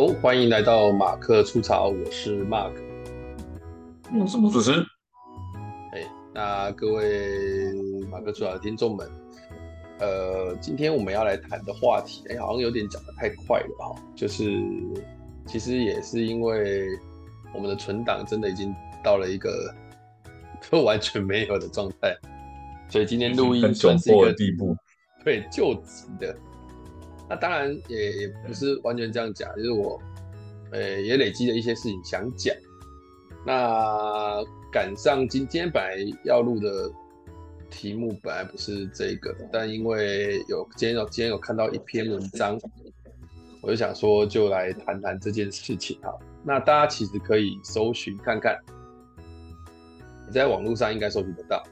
好，欢迎来到马克出槽，我是 Mark，我是魔术师。哎，那各位马克出槽的听众们，呃，今天我们要来谈的话题，哎，好像有点讲的太快了哈，就是其实也是因为我们的存档真的已经到了一个 都完全没有的状态，所以今天录音算是一个地步，对，救急的。那当然也也不是完全这样讲，就是我，呃，也累积了一些事情想讲。那赶上今天本来要录的题目本来不是这个，但因为有今天有今天有看到一篇文章，我就想说就来谈谈这件事情哈。那大家其实可以搜寻看看，你在网络上应该搜寻得到，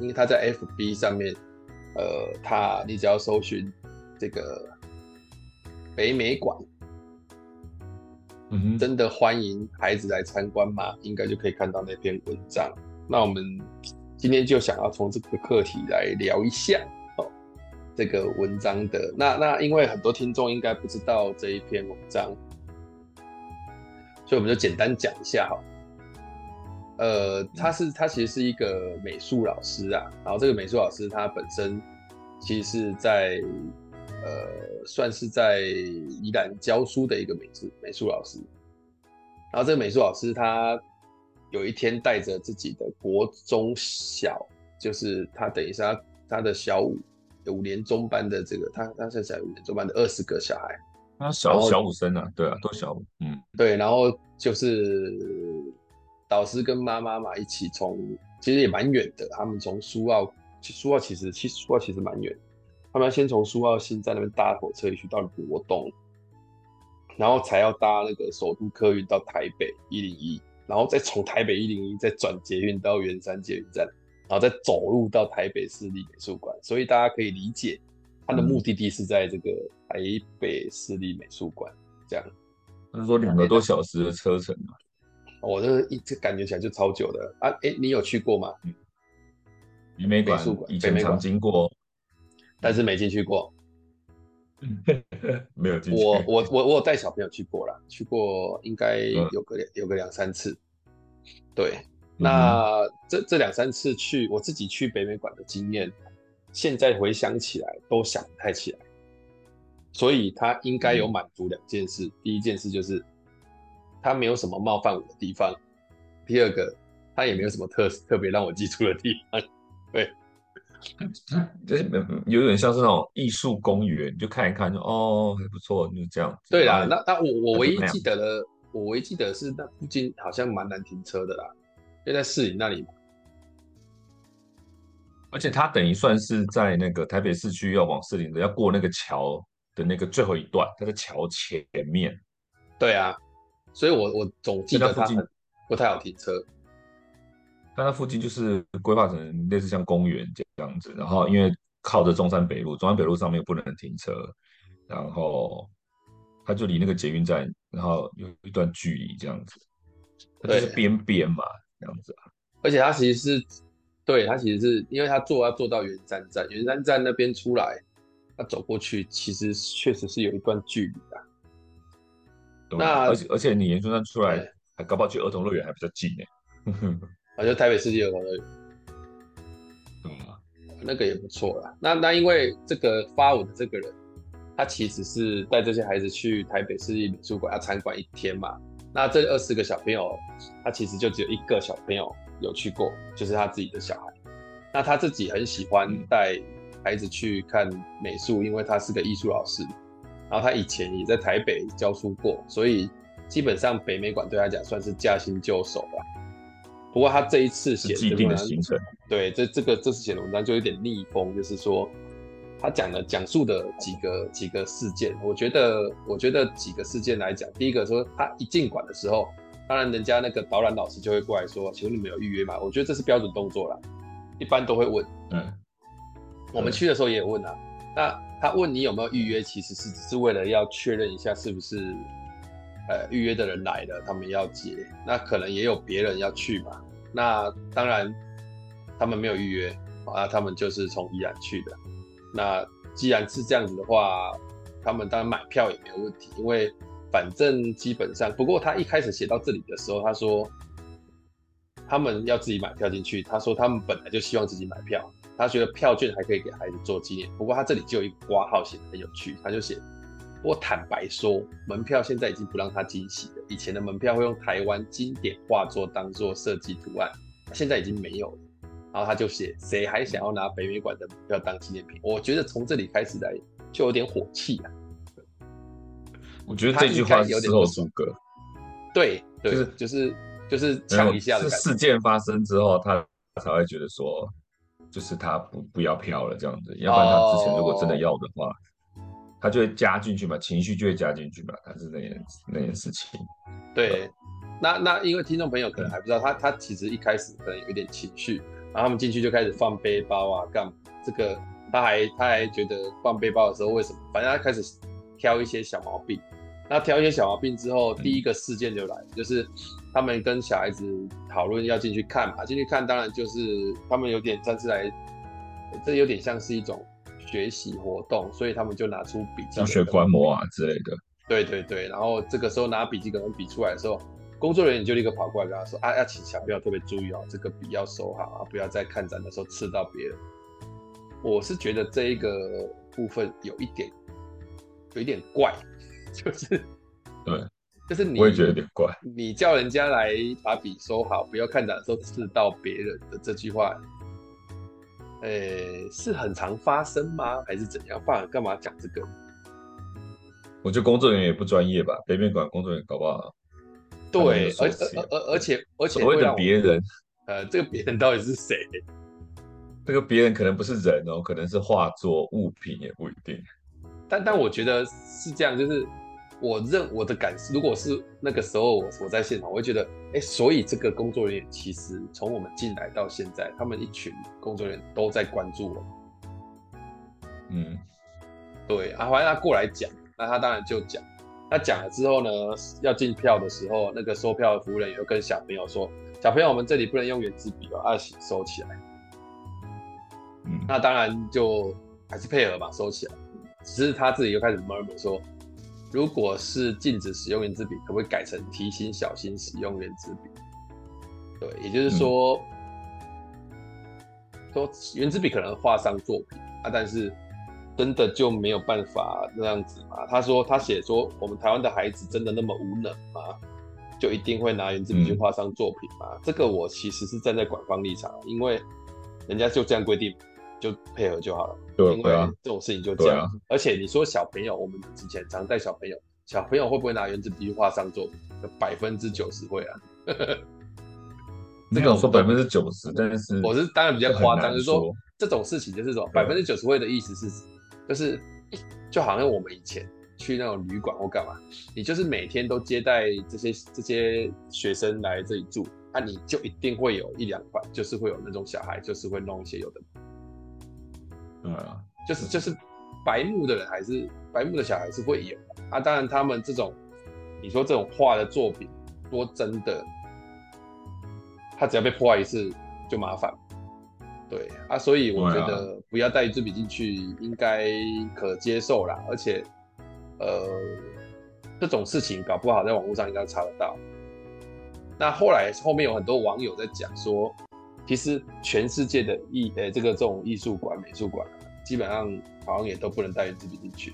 因为他在 FB 上面，呃，他你只要搜寻这个。北美馆，嗯哼，真的欢迎孩子来参观吗？应该就可以看到那篇文章。那我们今天就想要从这个课题来聊一下哦，这个文章的那那因为很多听众应该不知道这一篇文章，所以我们就简单讲一下哈。呃，他是他其实是一个美术老师啊，然后这个美术老师他本身其实是在。呃，算是在宜兰教书的一个美术美术老师，然后这个美术老师他有一天带着自己的国中小，就是他等于是他他的小五五年中班的这个他他是小五年中班的二十个小孩，他小小五生啊，对啊，都小五，嗯，对，然后就是导师跟妈妈嘛一起从，其实也蛮远的，他们从苏澳，苏澳其实其实苏澳其实蛮远。他们要先从苏澳新站那边搭火车一去到罗东，然后才要搭那个首都客运到台北一零一，然后再从台北一零一再转捷运到圆山捷运站，然后再走路到台北市立美术馆。所以大家可以理解，它的目的地是在这个台北市立美术馆。这样，他是说两个多小时的车程嘛？我这一直感觉起来就超久的啊！哎，你有去过吗？嗯美术馆以前常经过。但是没进去过，没有进去。我我我我有带小朋友去过了，去过应该有个有个两三次。对，那、嗯、这这两三次去我自己去北美馆的经验，现在回想起来都想不太起来。所以他应该有满足两件事、嗯，第一件事就是他没有什么冒犯我的地方，第二个他也没有什么特特别让我记住的地方。对。就是有点像是那种艺术公园，就看一看就哦还不错，就这样。对啦，那那我我唯一记得的，我唯一记得是那附近好像蛮难停车的啦，就在市林那里嘛。而且它等于算是在那个台北市区要往市林的，要过那个桥的那个最后一段，它在桥前面。对啊，所以我我总记得它很不太好停车。但它附近就是规划成类似像公园这样子，然后因为靠着中山北路，中山北路上面又不能停车，然后它就离那个捷运站，然后有一段距离这样子，它就是边边嘛，这样子啊。而且它其实是，对，它其实是因为它坐要坐到圆山站，圆山站那边出来，它走过去其实确实是有一段距离的。那而且而且你圆山站出来，还搞不好去儿童乐园还比较近呢。啊，就台北世界儿童乐园，嗯，那个也不错啦。那那因为这个发文的这个人，他其实是带这些孩子去台北市立美术馆要参观一天嘛。那这二十个小朋友，他其实就只有一个小朋友有去过，就是他自己的小孩。那他自己很喜欢带孩子去看美术，因为他是个艺术老师，然后他以前也在台北教书过，所以基本上北美馆对他讲算是驾轻就熟了。不过他这一次写既定的行程，对，这这个这次写的文章就有点逆风，就是说他讲的讲述的几个几个事件，我觉得我觉得几个事件来讲，第一个说他一进馆的时候，当然人家那个导览老师就会过来说，请问你们有预约吗？我觉得这是标准动作啦，一般都会问。嗯，我们去的时候也有问啊。那他问你有没有预约，其实是只是为了要确认一下是不是。呃，预约的人来了，他们要接，那可能也有别人要去嘛。那当然，他们没有预约，啊，他们就是从宜兰去的。那既然是这样子的话，他们当然买票也没有问题，因为反正基本上，不过他一开始写到这里的时候，他说他们要自己买票进去。他说他们本来就希望自己买票，他觉得票券还可以给孩子做纪念。不过他这里就有一个挂号写的很有趣，他就写：我坦白说，门票现在已经不让他惊喜了。以前的门票会用台湾经典画作当做设计图案，现在已经没有了。然后他就写：谁还想要拿北美馆的门票当纪念品？我觉得从这里开始来就有点火气啊。我觉得这句话有点诸葛，对，对，就是就是就是抢一下的。是事件发生之后，他才会觉得说，就是他不不要票了这样子，要不然他之前如果真的要的话，哦、他就会加进去嘛，情绪就会加进去嘛，他是那件那件事情。对，对那那因为听众朋友可能还不知道，他他其实一开始可能有一点情绪，然后他们进去就开始放背包啊，干嘛这个他还他还觉得放背包的时候为什么？反正他开始挑一些小毛病。那挑一些小毛病之后，第一个事件就来了，就是他们跟小孩子讨论要进去看嘛，进去看当然就是他们有点算是来，这有点像是一种学习活动，所以他们就拿出笔记，像学观摩啊之类的。对对对，然后这个时候拿笔记本笔出来的时候，工作人员就立刻跑过来跟他说啊，要请小朋友特别注意哦，这个笔要收好啊，不要在看展的时候刺到别人。我是觉得这一个部分有一点，有一点怪。就是，对，就是你，我也觉得有点怪。你叫人家来把笔收好，不要看展的时候刺到别人的这句话，诶、欸，是很常发生吗？还是怎样？不然干嘛讲这个？我觉得工作人员也不专业吧。北美馆工作人员搞不好，对，而而而而且而且所谓的别人，呃，这个别人到底是谁？这个别人可能不是人哦，可能是画作、物品也不一定。但但我觉得是这样，就是。我认我的感受，如果是那个时候我我在现场，我会觉得，哎、欸，所以这个工作人员其实从我们进来到现在，他们一群工作人员都在关注我。嗯，对啊，反正他过来讲，那他当然就讲。那讲了之后呢，要进票的时候，那个收票的服务人员又跟小朋友说：“小朋友，我们这里不能用圆珠笔哦，要收起来。”嗯，那当然就还是配合嘛，收起来。只是他自己又开始 murmur 说。如果是禁止使用圆珠笔，可不可以改成提醒小心使用圆珠笔？对，也就是说，嗯、说圆珠笔可能画上作品啊，但是真的就没有办法那样子吗？他说他写说，我们台湾的孩子真的那么无能吗？就一定会拿原子笔去画上作品吗？嗯、这个我其实是站在官方立场，因为人家就这样规定。就配合就好了，对，因为这种事情就这样。而且你说小朋友，我们之前常带小朋友，小朋友会不会拿原子笔去画上作品？百分之九十会啊。这个我说百分之九十，但是我是当然比较夸张，就是说这种事情就是说百分之九十会的意思是，就是就好像我们以前去那种旅馆或干嘛，你就是每天都接待这些这些学生来这里住，那、啊、你就一定会有一两款，就是会有那种小孩，就是会弄一些有的。对啊，就是就是白目的人还是白目的小孩是会有啊。当然，他们这种你说这种画的作品，说真的，他只要被破坏一次就麻烦。对啊，所以我觉得不要带一支笔进去应该可接受啦。而且，呃，这种事情搞不好在网络上应该查得到。那后来后面有很多网友在讲说。其实全世界的艺，呃，这个这种艺术馆、美术馆，基本上好像也都不能带一支笔进去。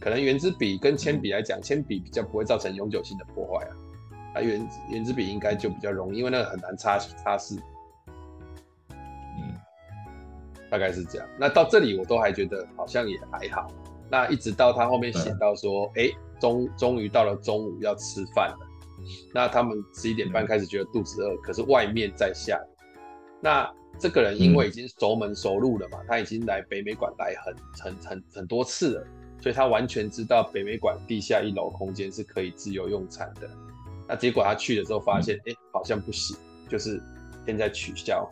可能圆珠笔跟铅笔来讲，铅笔比较不会造成永久性的破坏啊。啊，圆圆珠笔应该就比较容易，因为那个很难擦擦拭。嗯，大概是这样。那到这里我都还觉得好像也还好。那一直到他后面写到说，哎、嗯，终终于到了中午要吃饭了。那他们十一点半开始觉得肚子饿，嗯、可是外面在下雨。那这个人因为已经熟门熟路了嘛，嗯、他已经来北美馆来很很很很多次了，所以他完全知道北美馆地下一楼空间是可以自由用餐的。那结果他去的时候发现，哎、嗯，好像不行，就是现在取消。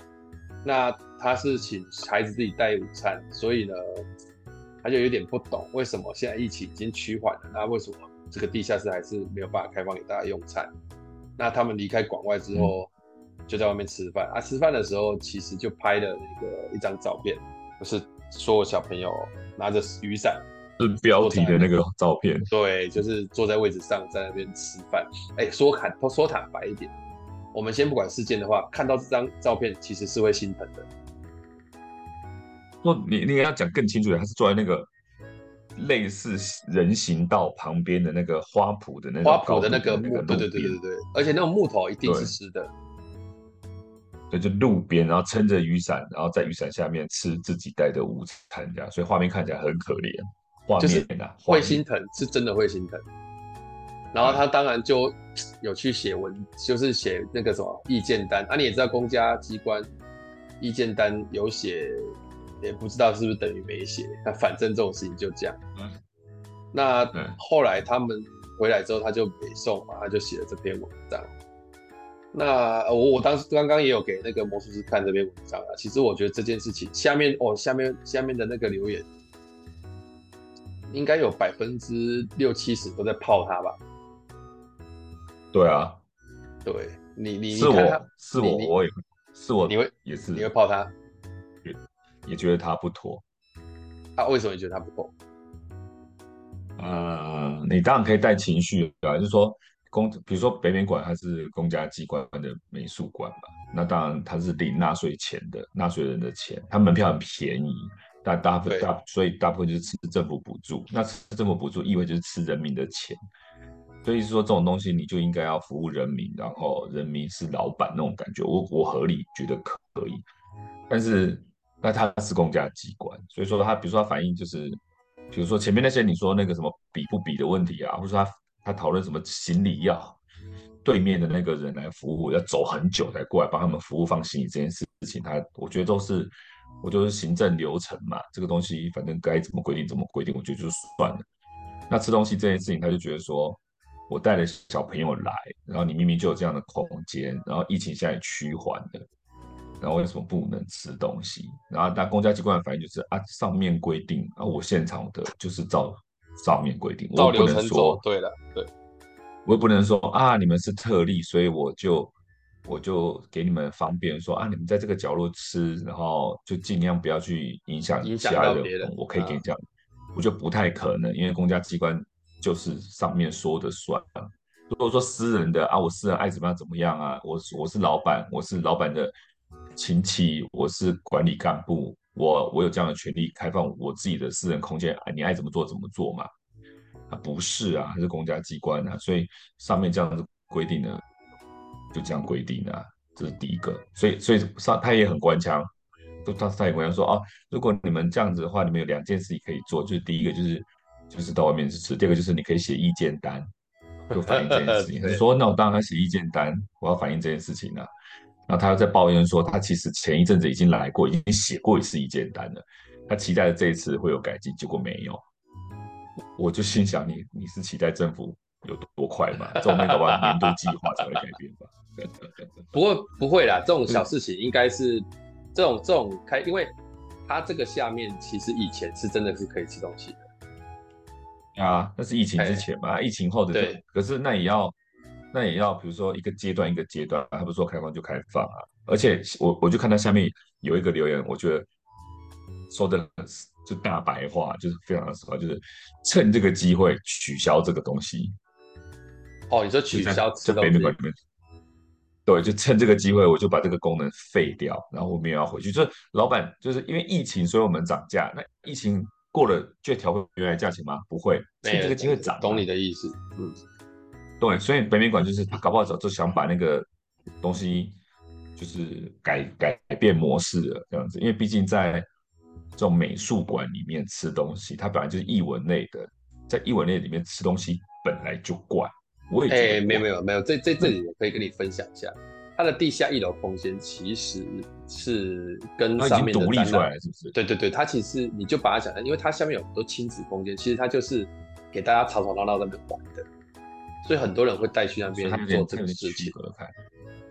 那他是请孩子自己带午餐，所以呢，他就有点不懂为什么现在疫情已经趋缓了，那为什么这个地下室还是没有办法开放给大家用餐？那他们离开馆外之后。嗯就在外面吃饭啊！吃饭的时候，其实就拍了那个一张照片，就是所有小朋友拿着雨伞，是标题的那个照片。对，就是坐在位置上在那边吃饭。哎，说坦说坦白一点，我们先不管事件的话，看到这张照片其实是会心疼的。说你你要讲更清楚点，他是坐在那个类似人行道旁边的那个花圃的那个花圃的那个木，对对对对对，而且那种木头一定是湿的。对，就路边，然后撑着雨伞，然后在雨伞下面吃自己带的午餐，这样，所以画面看起来很可怜。画面啊，会心疼，是真的会心疼。然后他当然就有去写文，就是写那个什么意见单啊。你也知道，公家机关意见单有写，也不知道是不是等于没写。那反正这种事情就这样。嗯。那后来他们回来之后，他就北宋嘛，他就写了这篇文章。那我我当时刚刚也有给那个魔术师看这篇文章啊。其实我觉得这件事情下面哦，下面下面的那个留言，应该有百分之六七十都在泡他吧？对啊，对你你是我是我我也是我你会也是你会泡他，也也觉得他不妥。他、啊、为什么你觉得他不妥？呃，你当然可以带情绪啊，就是说。公，比如说北美馆，它是公家机关的美术馆嘛，那当然它是领纳税钱的，纳税人的钱，它门票很便宜，但大部分大，所以大部分就是吃政府补助，那吃政府补助意味就是吃人民的钱，所以说这种东西你就应该要服务人民，然后人民是老板那种感觉，我我合理觉得可以，但是那它是公家机关，所以说他比如说他反映就是，比如说前面那些你说那个什么比不比的问题啊，或者说他。他讨论什么行李要对面的那个人来服务，要走很久才过来帮他们服务放行李这件事情，他我觉得都是我就是行政流程嘛，这个东西反正该怎么规定怎么规定，我觉得就算了。那吃东西这件事情，他就觉得说我带了小朋友来，然后你明明就有这样的空间，然后疫情现在趋缓了，然后为什么不能吃东西？然后那公家机关的反应就是啊，上面规定啊，我现场的就是照。上面规定，我不能说对了，对，我也不能说啊，你们是特例，所以我就我就给你们方便说啊，你们在这个角落吃，然后就尽量不要去影响其他人，人。我可以给你讲，我就不太可能，因为公家机关就是上面说的算。如果说私人的啊，我私人爱怎么样怎么样啊，我我是老板，我是老板的亲戚，我是管理干部。我我有这样的权利，开放我自己的私人空间啊，你爱怎么做怎么做嘛？啊，不是啊，还是公家机关啊，所以上面这样子规定的，就这样规定啊，这是第一个。所以所以上他也很官腔，就他他也官腔说啊，如果你们这样子的话，你们有两件事情可以做，就是第一个就是就是到外面去吃，第二个就是你可以写意见单，就反映这件事情。你说那我当然写意见单，我要反映这件事情啊。然后他又在抱怨说，他其实前一阵子已经来过，已经写过一次意见单了。他期待的这一次会有改进，结果没有。我就心想你，你你是期待政府有多快吗？这种那个吧，年度计划才会改变吧？不过不会啦，这种小事情应该是这种这种开，因为他这个下面其实以前是真的是可以吃东西的。啊，那是疫情之前嘛，疫情后的对，可是那也要。那也要，比如说一个阶段一个阶段，他不是说开放就开放啊。而且我我就看到下面有一个留言，我觉得说的就大白话，就是非常的什么，就是趁这个机会取消这个东西。哦，你说取消吃东西？在北美馆里面，对，就趁这个机会，我就把这个功能废掉，然后我们也要回去。就是老板，就是因为疫情，所以我们涨价。那疫情过了就调回原来价钱吗？不会，趁这个机会涨。懂你的意思，嗯。对，所以北美馆就是他搞不好早就想把那个东西就是改改变模式了这样子，因为毕竟在这种美术馆里面吃东西，它本来就是艺文类的，在艺文类里面吃东西本来就怪。我也哎、欸，没有没有没有，在在这里我可以跟你分享一下，它的地下一楼空间其实是跟上面的独立出来了，是不是？对对对，它其实你就把它想象，因为它下面有很多亲子空间，其实它就是给大家吵吵闹闹在那边玩的。所以很多人会带去那边做这个事情。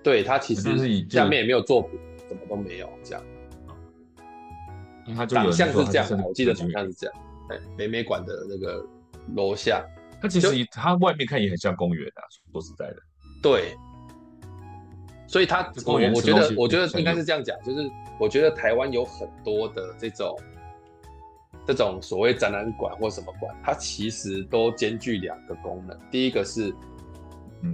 对，他其实下面也没有作品，什么都没有这样。长相是这样，我记得长相是这样。哎，北美馆的那个楼下，它其实它外面看也很像公园啊。说实在的，对。所以他，我我觉得，我觉得应该是这样讲，就是我觉得台湾有很多的这种这种所谓展览馆或什么馆，它其实都兼具两个功能。第一个是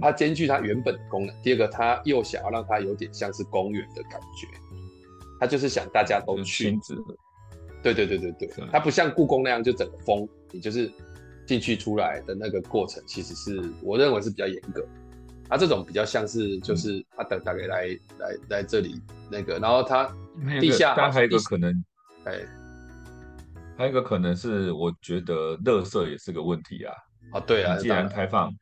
它兼具它原本的功能，第二个它又想要让它有点像是公园的感觉，它就是想大家都去。对对对对对，它不像故宫那样就整个封，你就是进去出来的那个过程，其实是我认为是比较严格。它这种比较像是就是他等大概来来来这里那个，然后它地下还有一个可能，哎。还有一个可能是，我觉得垃圾也是个问题啊。啊，对啊，你既然开放，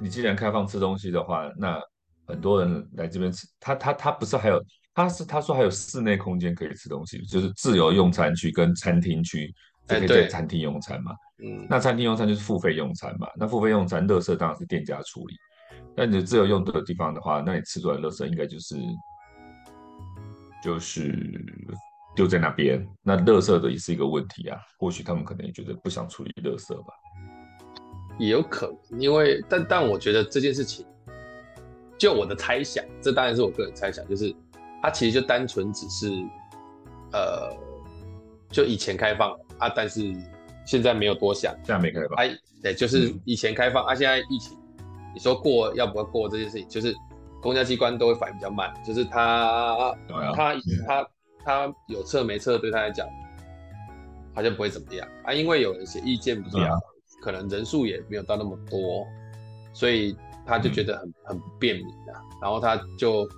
你既然开放吃东西的话，那很多人来这边吃，他他他不是还有，他是他说还有室内空间可以吃东西，就是自由用餐区跟餐厅区，可以在餐厅用餐嘛。嗯，那餐厅用餐就是付费用餐嘛。那付费用餐，垃圾当然是店家处理。那你自由用的地方的话，那你吃出来的垃圾应该就是就是。丢在那边，那垃圾的也是一个问题啊。或许他们可能也觉得不想处理垃圾吧，也有可能。因为，但但我觉得这件事情，就我的猜想，这当然是我个人猜想，就是它其实就单纯只是，呃，就以前开放啊，但是现在没有多想，现在没开放。哎，对，就是以前开放、嗯、啊，现在疫情，你说过要不要过这件事情，就是公家机关都会反应比较慢，就是他他他。他有测没测，对他来讲好像不会怎么样啊，因为有人写意见比较，嗯、可能人数也没有到那么多，所以他就觉得很、嗯、很不便民啊，然后他就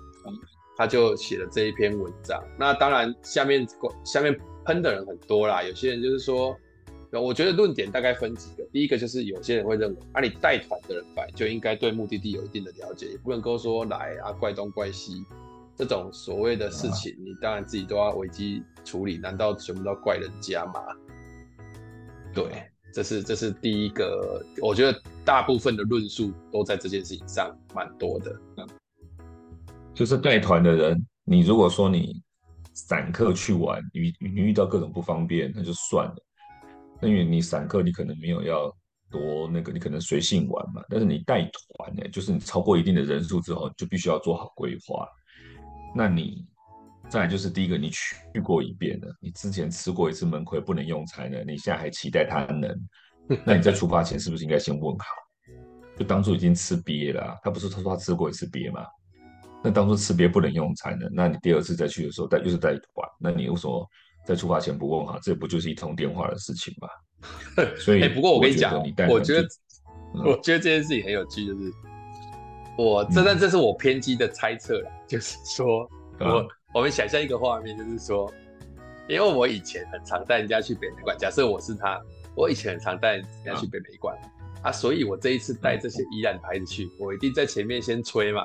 他就写了这一篇文章。那当然下面下面喷的人很多啦，有些人就是说，我觉得论点大概分几个，第一个就是有些人会认为，啊，你带团的人来就应该对目的地有一定的了解，也不能够说来啊怪东怪西。这种所谓的事情，你当然自己都要危机处理，难道全部都要怪人家吗？对，这是这是第一个，我觉得大部分的论述都在这件事情上蛮多的。就是带团的人，你如果说你散客去玩，你你遇到各种不方便，那就算了。因为你散客，你可能没有要多那个，你可能随性玩嘛。但是你带团呢，就是你超过一定的人数之后，就必须要做好规划。那你再来就是第一个，你去过一遍了，你之前吃过一次闷亏不能用餐了，你现在还期待他能？那你在出发前是不是应该先问好？就当初已经吃瘪了，他不是他说他吃过一次瘪吗？那当初吃瘪不能用餐的，那你第二次再去的时候带又是带团，那你为什么在出发前不问好？这不就是一通电话的事情吗？所以，欸、不过我跟你讲，我觉得，我觉得这件事情很有趣，就是。我这但这是我偏激的猜测了，嗯、就是说，我我们想象一个画面，就是说，因为我以前很常带人家去北美馆，假设我是他，我以前很常带人家去北美馆、嗯、啊，所以我这一次带这些依然牌子去，我一定在前面先吹嘛，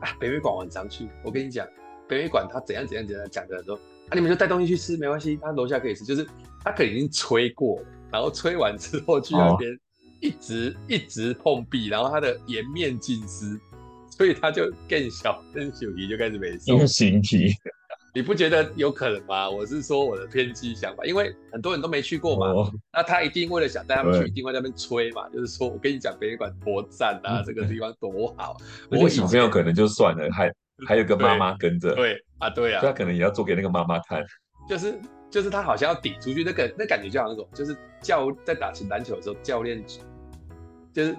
啊，北美馆我很常去，我跟你讲，北美馆他怎样怎样怎样讲的时候，啊，你们就带东西去吃没关系，他楼下可以吃，就是他可能已经吹过，然后吹完之后去那边一直、哦、一直碰壁，然后他的颜面尽失。所以他就更小，更小题就开始没事。用形体，你不觉得有可能吗？我是说我的偏激想法，因为很多人都没去过嘛。哦、那他一定为了想带他们去，对一定会在那边吹嘛。就是说我跟你讲，北美馆多赞啊，嗯、这个地方多好。我小朋友可能就算了，还 还有个妈妈跟着。对啊，对啊，他可能也要做给那个妈妈看。就是就是他好像要顶出去，那个那感觉就好像那种，就是教在打篮球的时候，教练就是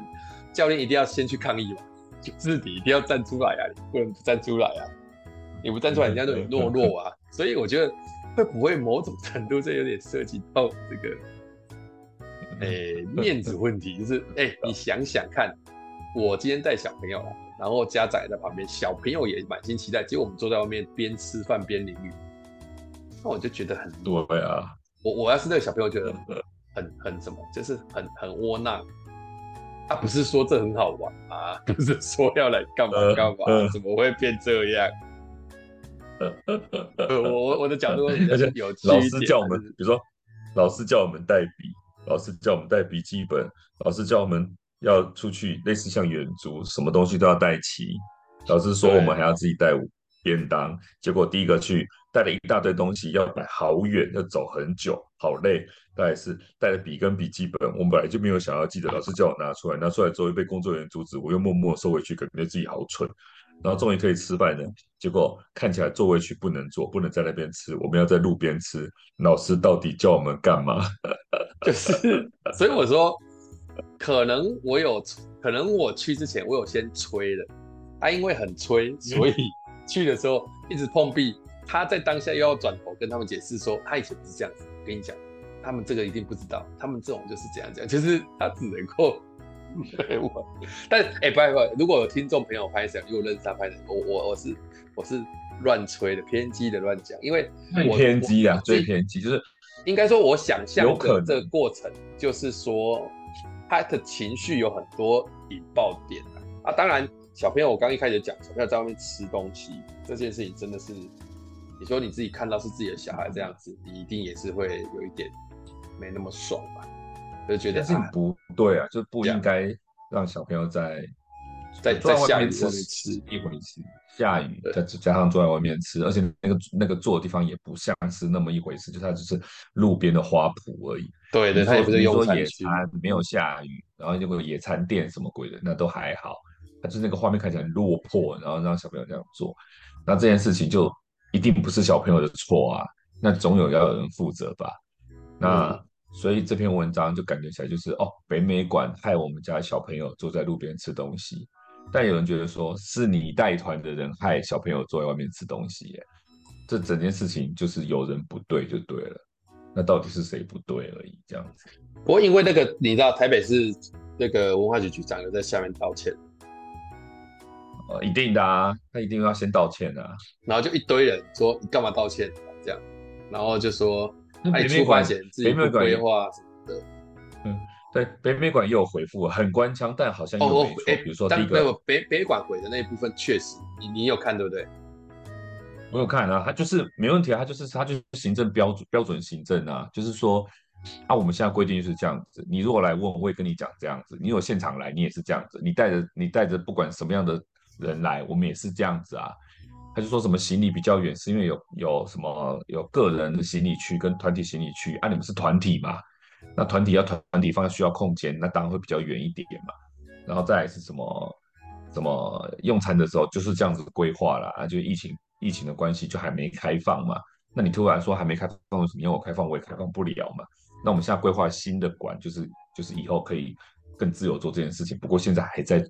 教练一定要先去抗议嘛。就是你一定要站出来啊！你不能不站出来啊！你不站出来，人家都很懦弱啊！所以我觉得会不会某种程度这有点涉及到这个，哎、欸，面子问题。就是哎、欸，你想想看，我今天带小朋友来，然后家长也在旁边，小朋友也满心期待，结果我们坐在外面边吃饭边淋雨，那我就觉得很对啊！我我要是那个小朋友，觉得很很什么，就是很很窝囊。他不是说这很好玩啊，不是说要来干嘛干嘛，呃呃、怎么会变这样？我我我的角度 比较有趣一点。老师叫我们，比如说，老师叫我们带笔，老师叫我们带笔记本，老师叫我们要出去，类似像远足，什么东西都要带齐。老师说我们还要自己带便当，结果第一个去带了一大堆东西，要摆好远，要走很久，好累。大概是带了笔跟笔记本，我们本来就没有想要记得，老师叫我拿出来，拿出来之后又被工作人员阻止，我又默默收回去，感觉自己好蠢。然后终于可以吃饭了。结果看起来座位区不能坐，不能在那边吃，我们要在路边吃。老师到底叫我们干嘛？就是，所以我说，可能我有，可能我去之前我有先吹了，他、啊、因为很吹，所以 去的时候一直碰壁。他在当下又要转头跟他们解释说，他以前不是这样子。我跟你讲，他们这个一定不知道，他们这种就是这样讲，就是他只能够。但哎、欸，不不，如果有听众朋友拍摄，如果认识他拍的，我我我是我是乱吹的，偏激的乱讲，因为我偏激啊，最偏激就是应该说，我想象的这个过程，就是说他的情绪有很多引爆点啊，啊当然，小朋友，我刚一开始讲，小朋友在外面吃东西这件事情，真的是你说你自己看到是自己的小孩这样子，你一定也是会有一点没那么爽吧。就觉得是不对啊，就不应该让小朋友在在在下雨吃吃一回事。下雨再加上坐在外面吃，而且那个那个坐的地方也不像是那么一回事，就它只是路边的花圃而已。对对，它也不是用野餐，没有下雨，然后那个野餐垫什么鬼的，那都还好。它就是那个画面看起来很落魄，然后让小朋友这样做，那这件事情就一定不是小朋友的错啊，那总有要有人负责吧？那。嗯所以这篇文章就感觉起来就是哦，北美馆害我们家小朋友坐在路边吃东西，但有人觉得说是你带团的人害小朋友坐在外面吃东西耶，这整件事情就是有人不对就对了，那到底是谁不对而已这样子。不过因为那个你知道台北市那个文化局局长有在下面道歉，呃，一定的啊，他一定要先道歉啊，然后就一堆人说你干嘛道歉这样，然后就说。北美馆自己规划什么的，嗯，对，北美馆也有回复，很官腔，但好像又没错。哦欸、比如说第一个，北北馆回的那一部分确实，你你有看对不对？我有看啊，他就是没问题啊，他就是他就是行政标准标准行政啊，就是说啊，我们现在规定就是这样子，你如果来问，我会跟你讲这样子，你有现场来，你也是这样子，你带着你带着不管什么样的人来，我们也是这样子啊。他就说什么行李比较远，是因为有有什么有个人的行李区跟团体行李区啊？你们是团体嘛？那团体要团体放需要空间，那当然会比较远一点嘛。然后再是什么什么用餐的时候就是这样子规划了啊？就疫情疫情的关系就还没开放嘛。那你突然说还没开放，为什么要我开放？我也开放不了嘛。那我们现在规划新的馆，就是就是以后可以更自由做这件事情。不过现在还在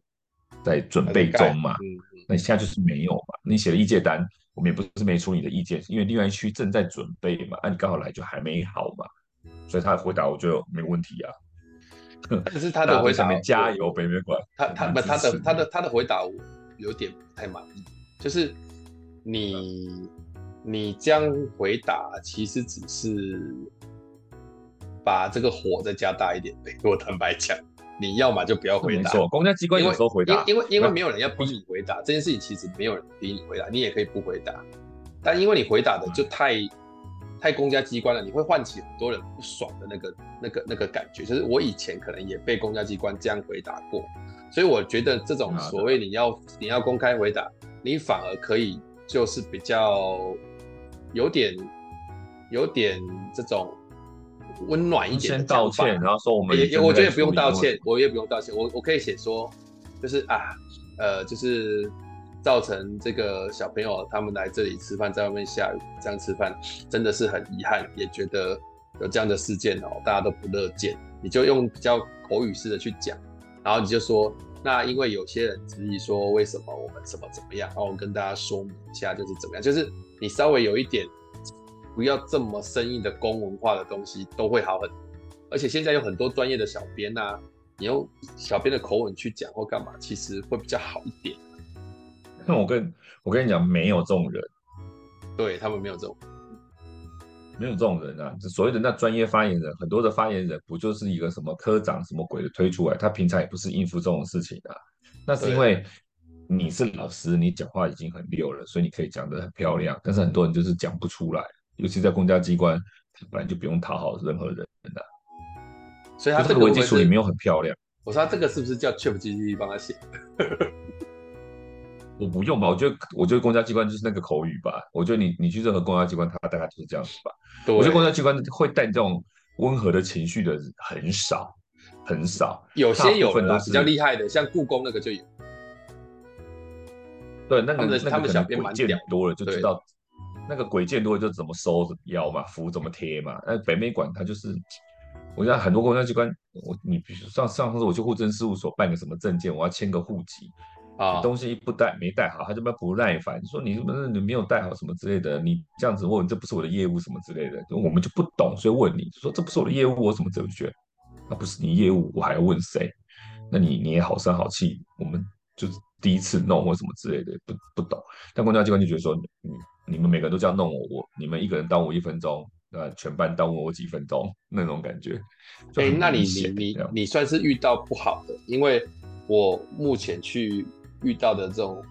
在准备中嘛。那你现在就是没有嘛？你写了意见单，我们也不是没出你的意见，因为另外一区正在准备嘛。那、啊、你刚好来就还没好嘛，所以他的回答我觉得没问题啊。可是他的 回答，加油北美馆。他他不他的他的他的回答我有点不太满意，就是你你这样回答，其实只是把这个火再加大一点呗。我坦白讲。你要嘛就不要回答。公家机关有时候回答，因为因为因为没有人要逼你回答这件事情，其实没有人逼你回答，你也可以不回答。但因为你回答的就太太公家机关了，你会唤起很多人不爽的那个那个那个感觉。就是我以前可能也被公家机关这样回答过，所以我觉得这种所谓你要你要公开回答，你反而可以就是比较有点有点这种。温暖一点，先道歉，然后说我们也，我觉得也不用道歉，我也不用道歉，我我可以写说，就是啊，呃，就是造成这个小朋友他们来这里吃饭，在外面下雨这样吃饭，真的是很遗憾，也觉得有这样的事件哦，大家都不乐见，你就用比较口语式的去讲，然后你就说，那因为有些人质疑说，为什么我们怎么怎么样，然后我跟大家说明一下，就是怎么样，就是你稍微有一点。不要这么生硬的公文化的东西都会好很多，而且现在有很多专业的小编呐、啊，你用小编的口吻去讲或干嘛，其实会比较好一点。那我跟我跟你讲，没有这种人，对他们没有这种，没有这种人啊。所谓的那专业发言人，很多的发言人不就是一个什么科长什么鬼的推出来，他平常也不是应付这种事情的、啊。那是因为你是老师，你讲话已经很溜了，所以你可以讲得很漂亮，但是很多人就是讲不出来。尤其在公家机关，本来就不用讨好任何人的，所以他这个文件处理没有很漂亮。我说他这个是不是叫 ChatGPT 帮他写？我不用吧，我觉得我觉得公家机关就是那个口语吧。我觉得你你去任何公家机关，他大概就是这样子吧。我觉得公家机关会带这种温和的情绪的人很少很少，有些有的比较厉害的，像故宫那个就有。对，那个他们那个可能鬼见多了就知道，那个鬼见多了就怎么收腰嘛，符怎么贴嘛。那北美馆它就是，我讲很多公家机关，我你比如上次我去户政事务所办个什么证件，我要签个户籍。啊，东西不带没带好，他这边不耐烦，说你是不是你没有带好什么之类的，你这样子问，这不是我的业务什么之类的，我们就不懂，所以问你说这不是我的业务，我怎么这么觉得？那不是你业务，我还要问谁？那你你也好声好气，我们就是第一次弄或什么之类的，不不懂。但公交机关就觉得说，你你们每个人都这样弄我，我你们一个人耽误一分钟，呃，全班耽误我几分钟那种感觉。哎、欸，那你你你你算是遇到不好的，因为我目前去。遇到的这种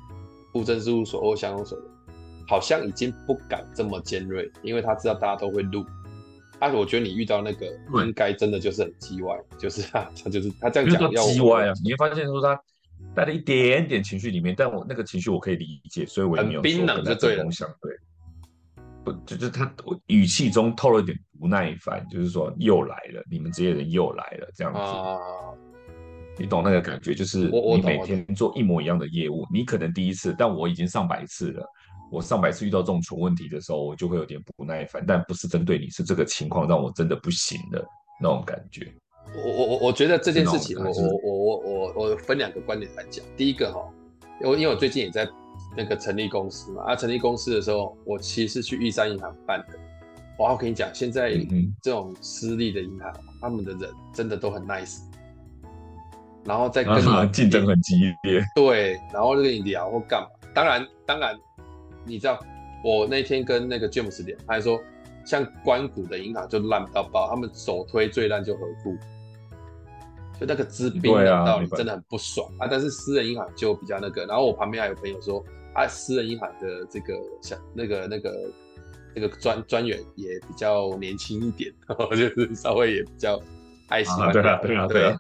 户政事务所或乡公所，好像已经不敢这么尖锐，因为他知道大家都会录。啊，我觉得你遇到那个应该真的就是很叽歪，就是他他就是他这样讲要叽歪啊！你会发现说他带了一点点情绪里面，但我那个情绪我可以理解，所以我也没有冰冷就对了。对，不就是他语气中透了一点不耐烦，就是说又来了，你们这些人又来了这样子。啊你懂那个感觉，就是你每天做一模一样的业务，你可能第一次，但我已经上百次了。我上百次遇到这种蠢问题的时候，我就会有点不耐烦，但不是针对你，是这个情况让我真的不行的那种感觉。我我我我觉得这件事情，我我我我我我分两个观点来讲。第一个哈，因为因为我最近也在那个成立公司嘛，啊，成立公司的时候，我其实是去玉山银行办的。哇，我跟你讲，现在这种私立的银行，他们的人真的都很 nice。然后再跟你 竞争很激烈，对，然后就跟你聊或干嘛。当然，当然，你知道，我那天跟那个 James 聊，他还说，像关谷的银行就烂到爆，他们首推最烂就合库，就那个资兵的道理真的很不爽啊。但是私人银行就比较那个。然后我旁边还有朋友说，啊，私人银行的这个像那个那个那个专专员也比较年轻一点，就是稍微也比较爱惜、啊。对啊，对啊，对啊。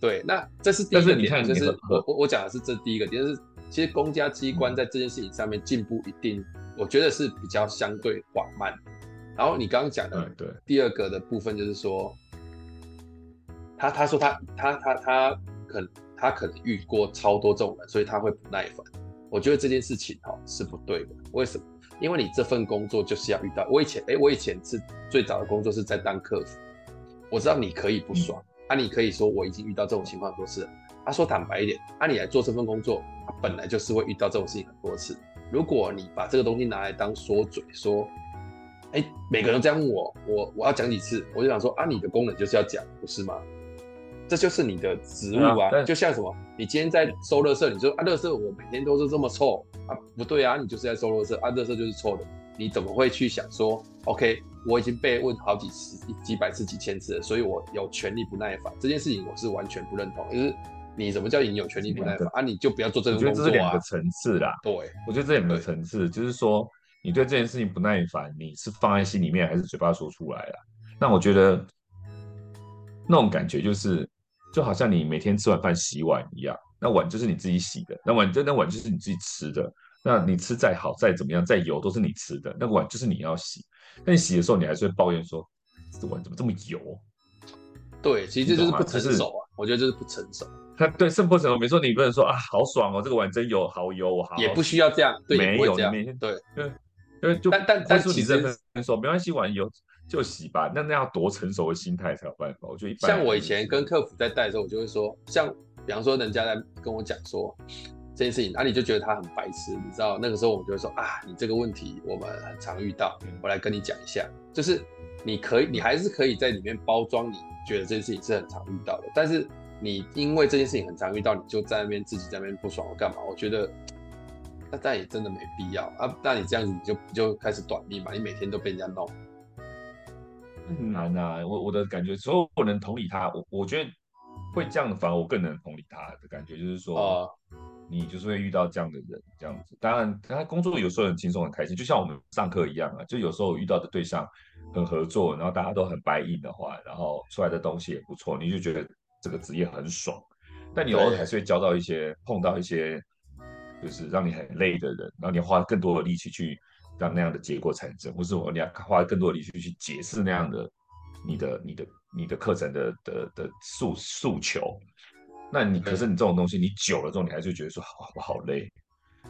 对，那这是第一个点，你看就是我我我讲的是这第一个点，就是其实公家机关在这件事情上面进步一定，我觉得是比较相对缓慢。然后你刚刚讲的对第二个的部分就是说，他他说他他他他可能他可能遇过超多这种人，所以他会不耐烦。我觉得这件事情哈是不对的，为什么？因为你这份工作就是要遇到。我以前哎，我以前是最早的工作是在当客服，我知道你可以不爽。嗯啊，你可以说我已经遇到这种情况很多次了。他说坦白一点，啊，你来做这份工作，他本来就是会遇到这种事情很多次。如果你把这个东西拿来当说嘴，说，哎，每个人都这样问我，我我要讲几次，我就想说啊，你的功能就是要讲，不是吗？这就是你的职务啊，就像什么，你今天在收垃圾，你说啊，垃圾我每天都是这么臭啊，不对啊，你就是在收垃圾啊，垃圾就是臭的，你怎么会去想说，OK？我已经被问好几次、几百次、几千次了，所以我有权利不耐烦。这件事情我是完全不认同。就是你什么叫你有权利不耐烦啊？你就不要做这个工作啊。我觉得这是两个层次啦。对，我觉得这两个层次，就是说你对这件事情不耐烦，你是放在心里面还是嘴巴说出来了？那我觉得那种感觉就是，就好像你每天吃完饭洗碗一样，那碗就是你自己洗的，那碗就那碗就是你自己吃的。那你吃再好再怎么样再油都是你吃的，那个碗就是你要洗。那你洗的时候，你还是会抱怨说：“这碗怎么这么油？”对，其实这就是不成熟啊。我觉得这是不成熟。他对，是不成熟。没错，你不能说啊，好爽哦，这个碗真油，好油，我好。也不需要这样，对，没有，这样每天对，对，因为就但但但其实成熟，没关系，碗油就洗吧。那那要多成熟的心态才有办法。我觉得一般。像我以前跟客服在带的时候，我就会说，像比方说人家在跟我讲说。这件事情，那、啊、你就觉得他很白痴，你知道？那个时候我们就会说啊，你这个问题我们很常遇到，我来跟你讲一下，就是你可以，你还是可以在里面包装，你觉得这件事情是很常遇到的，但是你因为这件事情很常遇到，你就在那边自己在那边不爽，我干嘛？我觉得那但也真的没必要啊。那你这样子你就你就开始短命嘛，你每天都被人家弄，很难啊。我我的感觉，所以我能同理他，我我觉得会这样的，反而我更能同理他的感觉，就是说。呃你就是会遇到这样的人，这样子。当然，他工作有时候很轻松、很开心，就像我们上课一样啊。就有时候遇到的对象很合作，然后大家都很 buy in 的话，然后出来的东西也不错，你就觉得这个职业很爽。但你偶尔还是会交到一些、碰到一些，就是让你很累的人，然后你花更多的力气去让那样的结果产生，或是我你要花更多的力气去解释那样的你的、你的、你的课程的的的诉诉求。那你可是你这种东西，你久了之后，你还是觉得说，哇，我好累。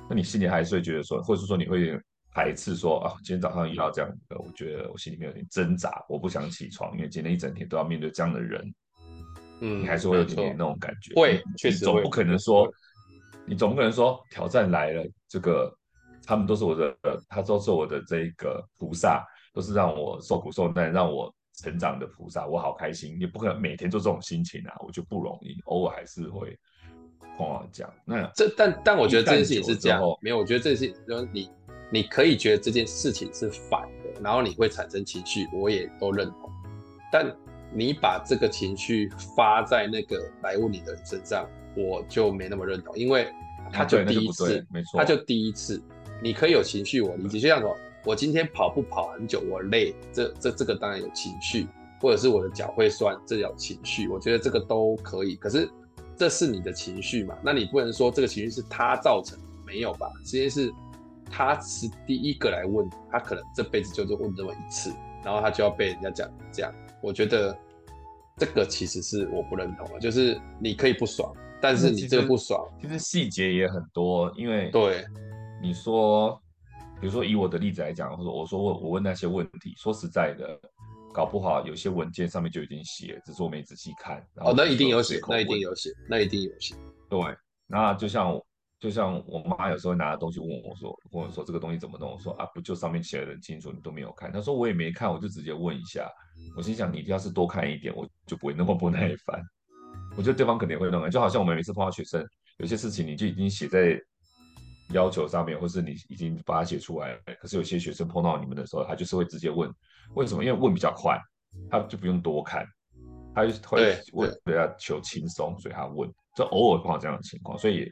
那你心里还是会觉得说，或者是说你会排斥说啊，今天早上遇到这样的，我觉得我心里面有点挣扎，我不想起床，因为今天一整天都要面对这样的人。嗯，你还是会有点点那种感觉。会，确实总不可能说，你总不可能说挑战来了，这个他们都是我的，他都是我的这个菩萨，都是让我受苦受难，让我成长的菩萨，我好开心。你不可能每天都这种心情啊，我就不容易，偶尔还是会碰到这样。那这但但我觉得这件事情是这样，没有，我觉得这件事情就是你你可以觉得这件事情是反的，然后你会产生情绪，我也都认同，但。你把这个情绪发在那个来问你的人身上，我就没那么认同，因为他就第一次，没错，他就第一次，你可以有情绪，我理解。就像说，我今天跑步跑很久，我累，这这这个当然有情绪，或者是我的脚会酸，这有情绪，我觉得这个都可以。可是这是你的情绪嘛？那你不能说这个情绪是他造成的，没有吧？直接是他是第一个来问，他可能这辈子就就问这么一次，然后他就要被人家讲这样，我觉得。这个其实是我不认同的，就是你可以不爽，但是你这个不爽，其实细节也很多，因为对你说，比如说以我的例子来讲，或者我说我我问那些问题，说实在的，搞不好有些文件上面就已经写，只是我没仔细看。哦，那一定有写，那一定有写，那一定有写。对，那就像就像我妈有时候拿的东西问我说，问我说这个东西怎么弄？我说啊，不就上面写的很清楚，你都没有看。她说我也没看，我就直接问一下。我心想，你要是多看一点，我就不会那么不耐烦。我觉得对方肯定会弄的，就好像我们每次碰到学生，有些事情你就已经写在要求上面，或是你已经把它写出来了。可是有些学生碰到你们的时候，他就是会直接问，为什么？因为问比较快，他就不用多看，他就会问，对他求轻松，所以他问。就偶尔碰到这样的情况，所以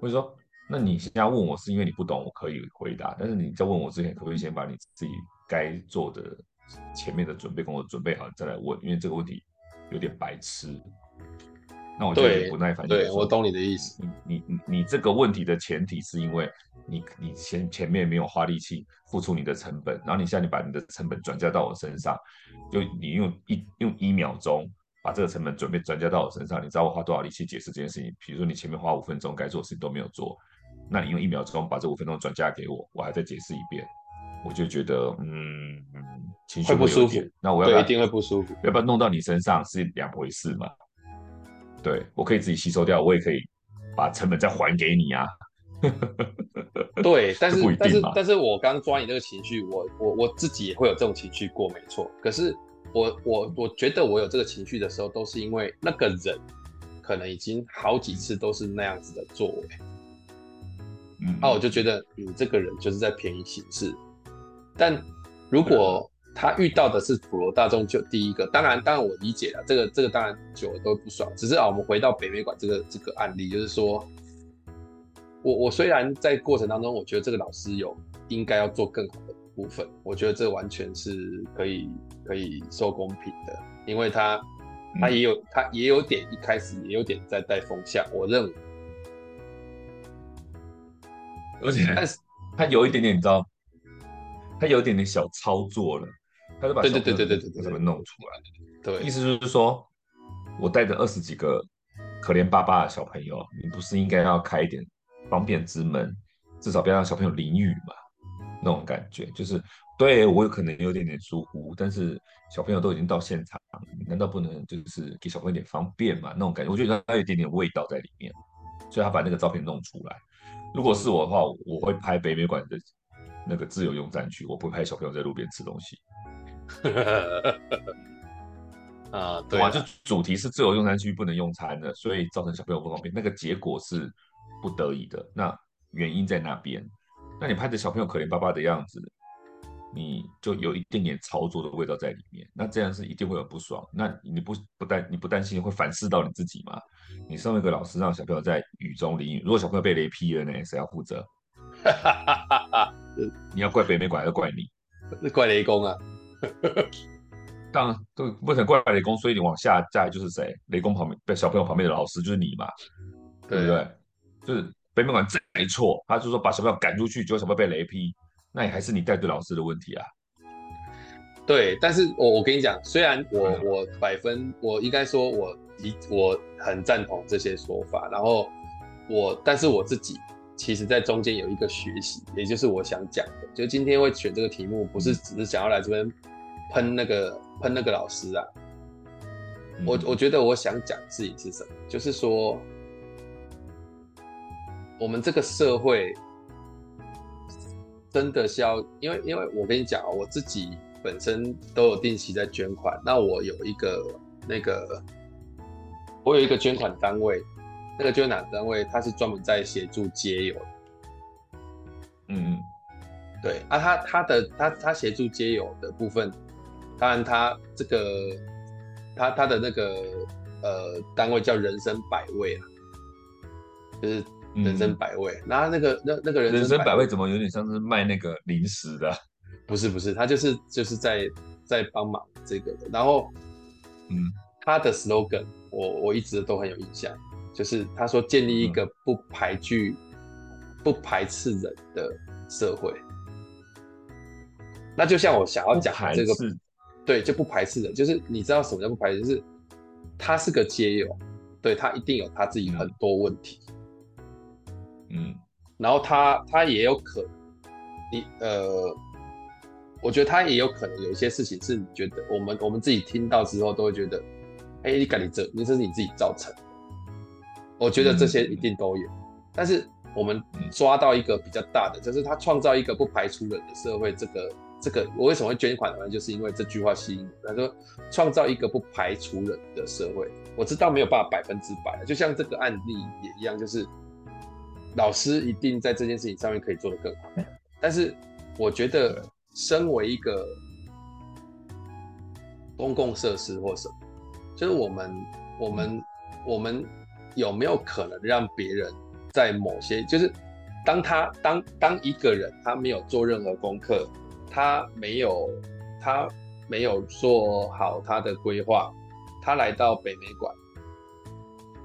我就说，那你现在问我是因为你不懂，我可以回答。但是你在问我之前，可不可以先把你自己该做的？前面的准备工作准备好再来问，因为这个问题有点白痴。那我就有点不耐烦。对，我懂你的意思。你你你这个问题的前提是因为你你前前面没有花力气付出你的成本，然后你现在你把你的成本转嫁到我身上，就你用一用一秒钟把这个成本准备转嫁到我身上，你知道我花多少力气解释这件事情？比如说你前面花五分钟该做的事情都没有做，那你用一秒钟把这五分钟转嫁给我，我还再解释一遍。我就觉得，嗯，情绪会，会不舒服。那我要不要一定会不舒服，要不要弄到你身上是两回事嘛？对，我可以自己吸收掉，我也可以把成本再还给你啊。对，但是但是但是我刚抓你那个情绪，我我我自己也会有这种情绪过，没错。可是我我我觉得我有这个情绪的时候，都是因为那个人可能已经好几次都是那样子的作为。嗯，那、啊、我就觉得你这个人就是在便宜行事。但如果他遇到的是普罗大众，就第一个，当然，当然我理解了，这个这个当然久了都不爽。只是啊，我们回到北美馆这个这个案例，就是说，我我虽然在过程当中，我觉得这个老师有应该要做更好的部分，我觉得这完全是可以可以受公平的，因为他他也有、嗯、他也有点一开始也有点在带风向，我认为，而且但是他有一点点，你知道。他有点点小操作了，他就把对对对对对对怎么弄出来？对，意思就是说，我带着二十几个可怜巴巴的小朋友，你不是应该要开一点方便之门，至少不要让小朋友淋雨嘛？那种感觉就是，对我有可能有点点疏忽，但是小朋友都已经到现场，难道不能就是给小朋友一点方便嘛？那种感觉，我觉得他有一点点味道在里面，所以他把那个照片弄出来。如果是我的话，我会拍北美馆的。那个自由用餐区，我不会拍小朋友在路边吃东西。啊，对啊，就主题是自由用餐区不能用餐的，所以造成小朋友不方便。那个结果是不得已的，那原因在那边。那你拍着小朋友可怜巴巴的样子，你就有一点点操作的味道在里面。那这样是一定会很不爽。那你不不担你不担心会反噬到你自己吗？你身为一个老师，让小朋友在雨中淋雨，如果小朋友被雷劈了呢？谁要负责？你要怪北美馆还是怪你？是 怪雷公啊！当然，都不能怪雷公，所以你往下再就是谁？雷公旁边被小朋友旁边的老师就是你嘛，对不对？就是北美馆真没错，他就说把小朋友赶出去，结果小朋友被雷劈，那也还是你带队老师的问题啊。对，但是我我跟你讲，虽然我我百分我应该说我一我很赞同这些说法，然后我但是我自己。其实在中间有一个学习，也就是我想讲的，就今天会选这个题目，不是只是想要来这边喷那个喷那个老师啊。我我觉得我想讲自己是什么，就是说，我们这个社会真的是要，因为因为我跟你讲，我自己本身都有定期在捐款，那我有一个那个，我有一个捐款单位，那个捐款单位它是专门在协助街友，嗯，对啊，他他的他他协助街友的部分，当然他这个。他他的那个呃单位叫人生百味啊，就是人生百味。然后、嗯、那个那那个人生，人生百味怎么有点像是卖那个零食的？不是不是，他就是就是在在帮忙这个的。然后嗯，他的 slogan 我我一直都很有印象，就是他说建立一个不排拒、嗯、不排斥人的社会。那就像我想要讲这个。对，就不排斥的，就是你知道什么叫不排斥，就是他是个街友，对，他一定有他自己很多问题，嗯，然后他他也有可能，你呃，我觉得他也有可能有一些事情是你觉得我们我们自己听到之后都会觉得，哎，你赶紧这，你这是你自己造成的，我觉得这些一定都有，嗯，但是我们抓到一个比较大的，就是他创造一个不排除人的社会，这个。这个我为什么会捐款呢？就是因为这句话吸引我。他说，创造一个不排除人的社会。我知道没有办法百分之百，就像这个案例也一样，就是老师一定在这件事情上面可以做得更好。但是我觉得，身为一个公共设施或什么，就是我们我们我们有没有可能让别人在某些，就是当他当当一个人他没有做任何功课。他没有，他没有做好他的规划。他来到北美馆，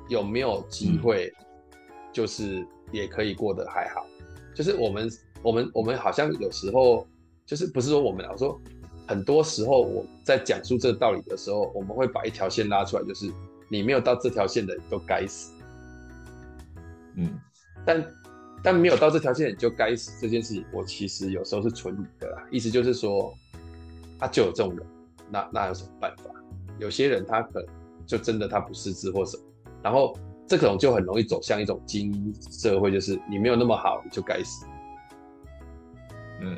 有没有机会？就是也可以过得还好。就是我们，我们，我们好像有时候，就是不是说我们，我说很多时候我在讲述这个道理的时候，我们会把一条线拉出来，就是你没有到这条线的都该死。嗯，但。但没有到这条线你就该死这件事情，我其实有时候是存疑的啦。意思就是说，他、啊、就有这种人，那那有什么办法？有些人他可能就真的他不识字或什么，然后这种就很容易走向一种精英社会，就是你没有那么好你就该死。嗯，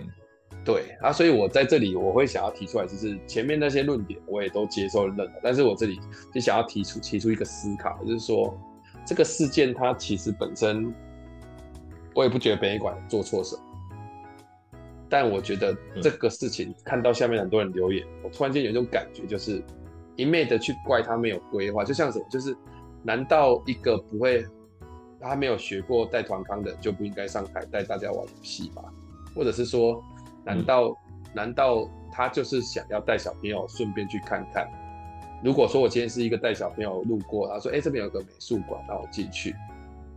对啊，所以我在这里我会想要提出来，就是前面那些论点我也都接受认同，但是我这里就想要提出提出一个思考，就是说这个事件它其实本身。我也不觉得北美馆做错什么，但我觉得这个事情看到下面很多人留言，我突然间有一种感觉，就是一昧的去怪他没有规划，就像什么，就是难道一个不会他没有学过带团康的就不应该上台带大家玩游戏吗？或者是说，难道难道他就是想要带小朋友顺便去看看？如果说我今天是一个带小朋友路过，他说：“哎，这边有个美术馆，让我进去。”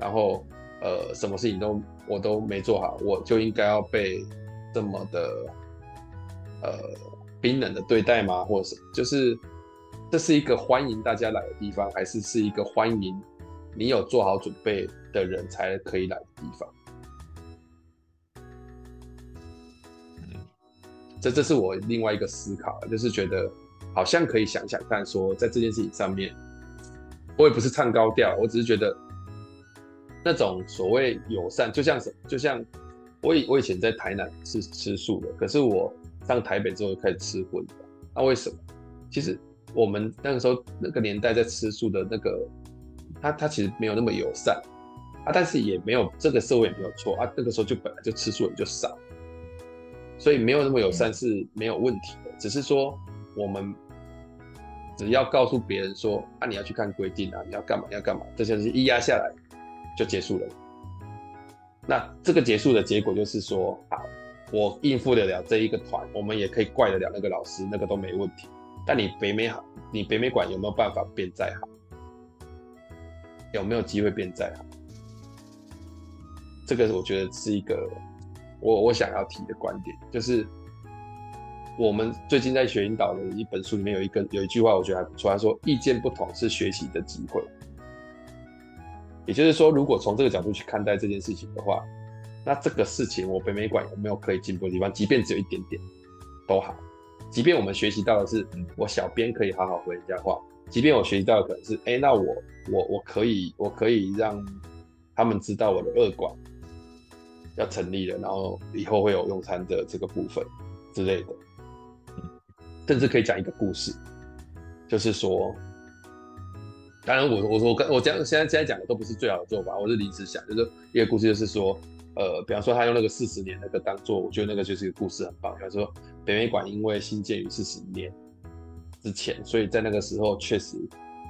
然后。呃，什么事情都我都没做好，我就应该要被这么的呃冰冷的对待吗？或者什么？就是这是一个欢迎大家来的地方，还是是一个欢迎你有做好准备的人才可以来的地方？嗯，这这是我另外一个思考，就是觉得好像可以想想看，说在这件事情上面，我也不是唱高调，我只是觉得。那种所谓友善，就像什？就像我以我以前在台南是吃素的，可是我上台北之后开始吃荤的。那为什么？其实我们那个时候那个年代在吃素的那个，他他其实没有那么友善啊，但是也没有这个社会也没有错啊。那个时候就本来就吃素人就少，所以没有那么友善是没有问题的。只是说我们只要告诉别人说啊，你要去看规定啊，你要干嘛你要干嘛，这些东西一压下来。就结束了。那这个结束的结果就是说，好，我应付得了这一个团，我们也可以怪得了那个老师，那个都没问题。但你北美好，你北美馆有没有办法变再好？有没有机会变再好？这个我觉得是一个我我想要提的观点，就是我们最近在学引导的一本书里面有一个有一句话，我觉得还不错，他说：意见不同是学习的机会。也就是说，如果从这个角度去看待这件事情的话，那这个事情我北美馆有没有可以进步的地方？即便只有一点点都好，即便我们学习到的是我小编可以好好回人家话，即便我学习到的可能是，哎、那我我我可以我可以让他们知道我的二馆要成立了，然后以后会有用餐的这个部分之类的，甚至可以讲一个故事，就是说。当然我，我我说我跟我讲现在现在讲的都不是最好的做法，我是临时想，就是一个故事，就是说，呃，比方说他用那个四十年那个当做，我觉得那个就是一个故事很棒。比方说北美馆因为兴建于四十年之前，所以在那个时候确实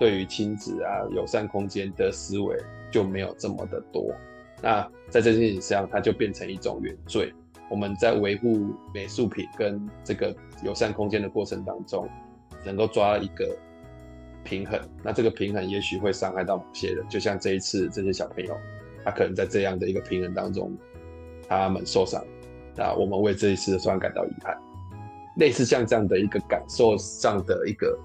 对于亲子啊友善空间的思维就没有这么的多。那在这件事情上，它就变成一种原罪。我们在维护美术品跟这个友善空间的过程当中，能够抓一个。平衡，那这个平衡也许会伤害到某些人，就像这一次这些小朋友，他可能在这样的一个平衡当中，他们受伤，那我们为这一次的伤感到遗憾。类似像这样的一个感受上的一个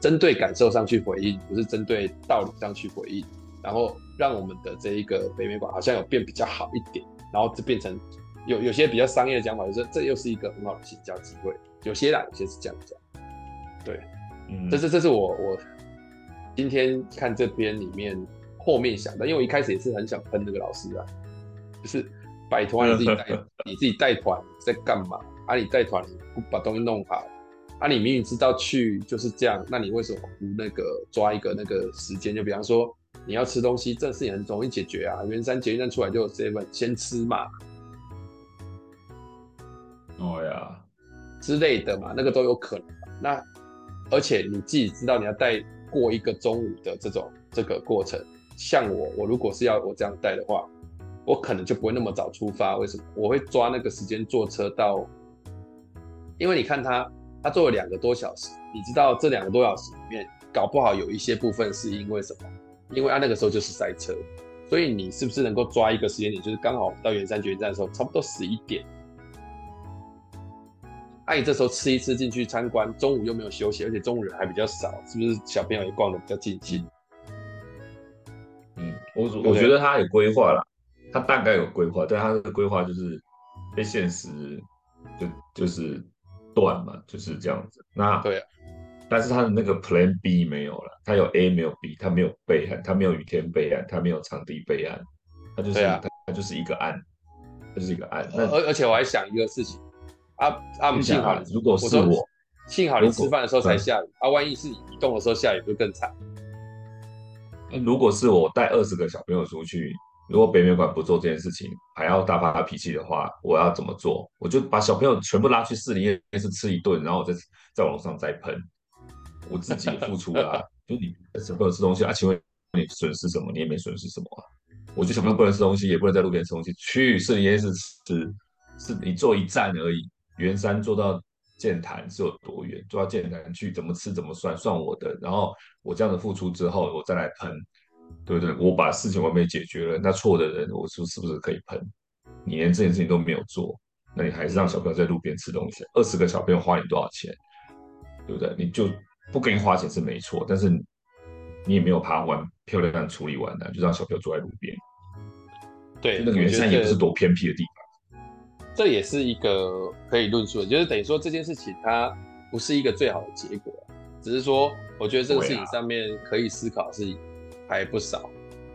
针对感受上去回应，不是针对道理上去回应，然后让我们的这一个北美馆好像有变比较好一点，然后就变成有有些比较商业的讲法，就是这又是一个很好的行销机会，有些啦，有些是这样讲，对，嗯，这是这是我我。今天看这边里面后面想的，因为我一开始也是很想喷那个老师啊，就是摆脱你自己带 你自己带团在干嘛啊？你带团不把东西弄好啊？你明明知道去就是这样，那你为什么不那个抓一个那个时间？就比方说你要吃东西，这事情很容易解决啊。圆山捷运站出来就有 seven，先吃嘛。哦呀，之类的嘛，那个都有可能。那而且你自己知道你要带。过一个中午的这种这个过程，像我，我如果是要我这样带的话，我可能就不会那么早出发。为什么？我会抓那个时间坐车到，因为你看他，他坐了两个多小时，你知道这两个多小时里面，搞不好有一些部分是因为什么？因为他那个时候就是塞车，所以你是不是能够抓一个时间点，就是刚好到圆山决战的时候，差不多十一点。那、啊、你这时候吃一吃进去参观，中午又没有休息，而且中午人还比较少，是不是小朋友也逛的比较尽兴？嗯，我我觉得他有规划了，他大概有规划，但他的规划就是被现实就就是断嘛，就是这样子。那对啊，但是他的那个 Plan B 没有了，他有 A 没有 B，他没有备案，他没有雨天备案，他没有场地备案，他就是他、啊、他就是一个案，他就是一个案。那而而且我还想一个事情。啊啊！幸好，如果是我，幸好你吃饭的时候才下雨啊！万一是你移动的时候下雨，就更惨。如果是我带二十个小朋友出去，如果北美馆不做这件事情，还要大发脾气的话，我要怎么做？我就把小朋友全部拉去士林夜市吃一顿，然后我再在网上再喷，我自己付出了、啊。就你小朋友吃东西啊？请问你损失什么？你也没损失什么啊？我觉得小朋友不能吃东西，也不能在路边吃东西，去士林夜市吃，是你坐一站而已。圆山坐到剑潭是有多远？坐到剑潭去怎么吃怎么算？算我的。然后我这样的付出之后，我再来喷，对不对？我把事情完美解决了，那错的人，我说是不是可以喷？你连这件事情都没有做，那你还是让小朋友在路边吃东西。二十个小朋友花你多少钱？对不对？你就不给你花钱是没错，但是你也没有爬完漂亮的处理完的，就让小朋友坐在路边。对，那个圆山也不是多偏僻的地方。这也是一个可以论述的，就是等于说这件事情它不是一个最好的结果，只是说我觉得这个事情上面可以思考是还不少。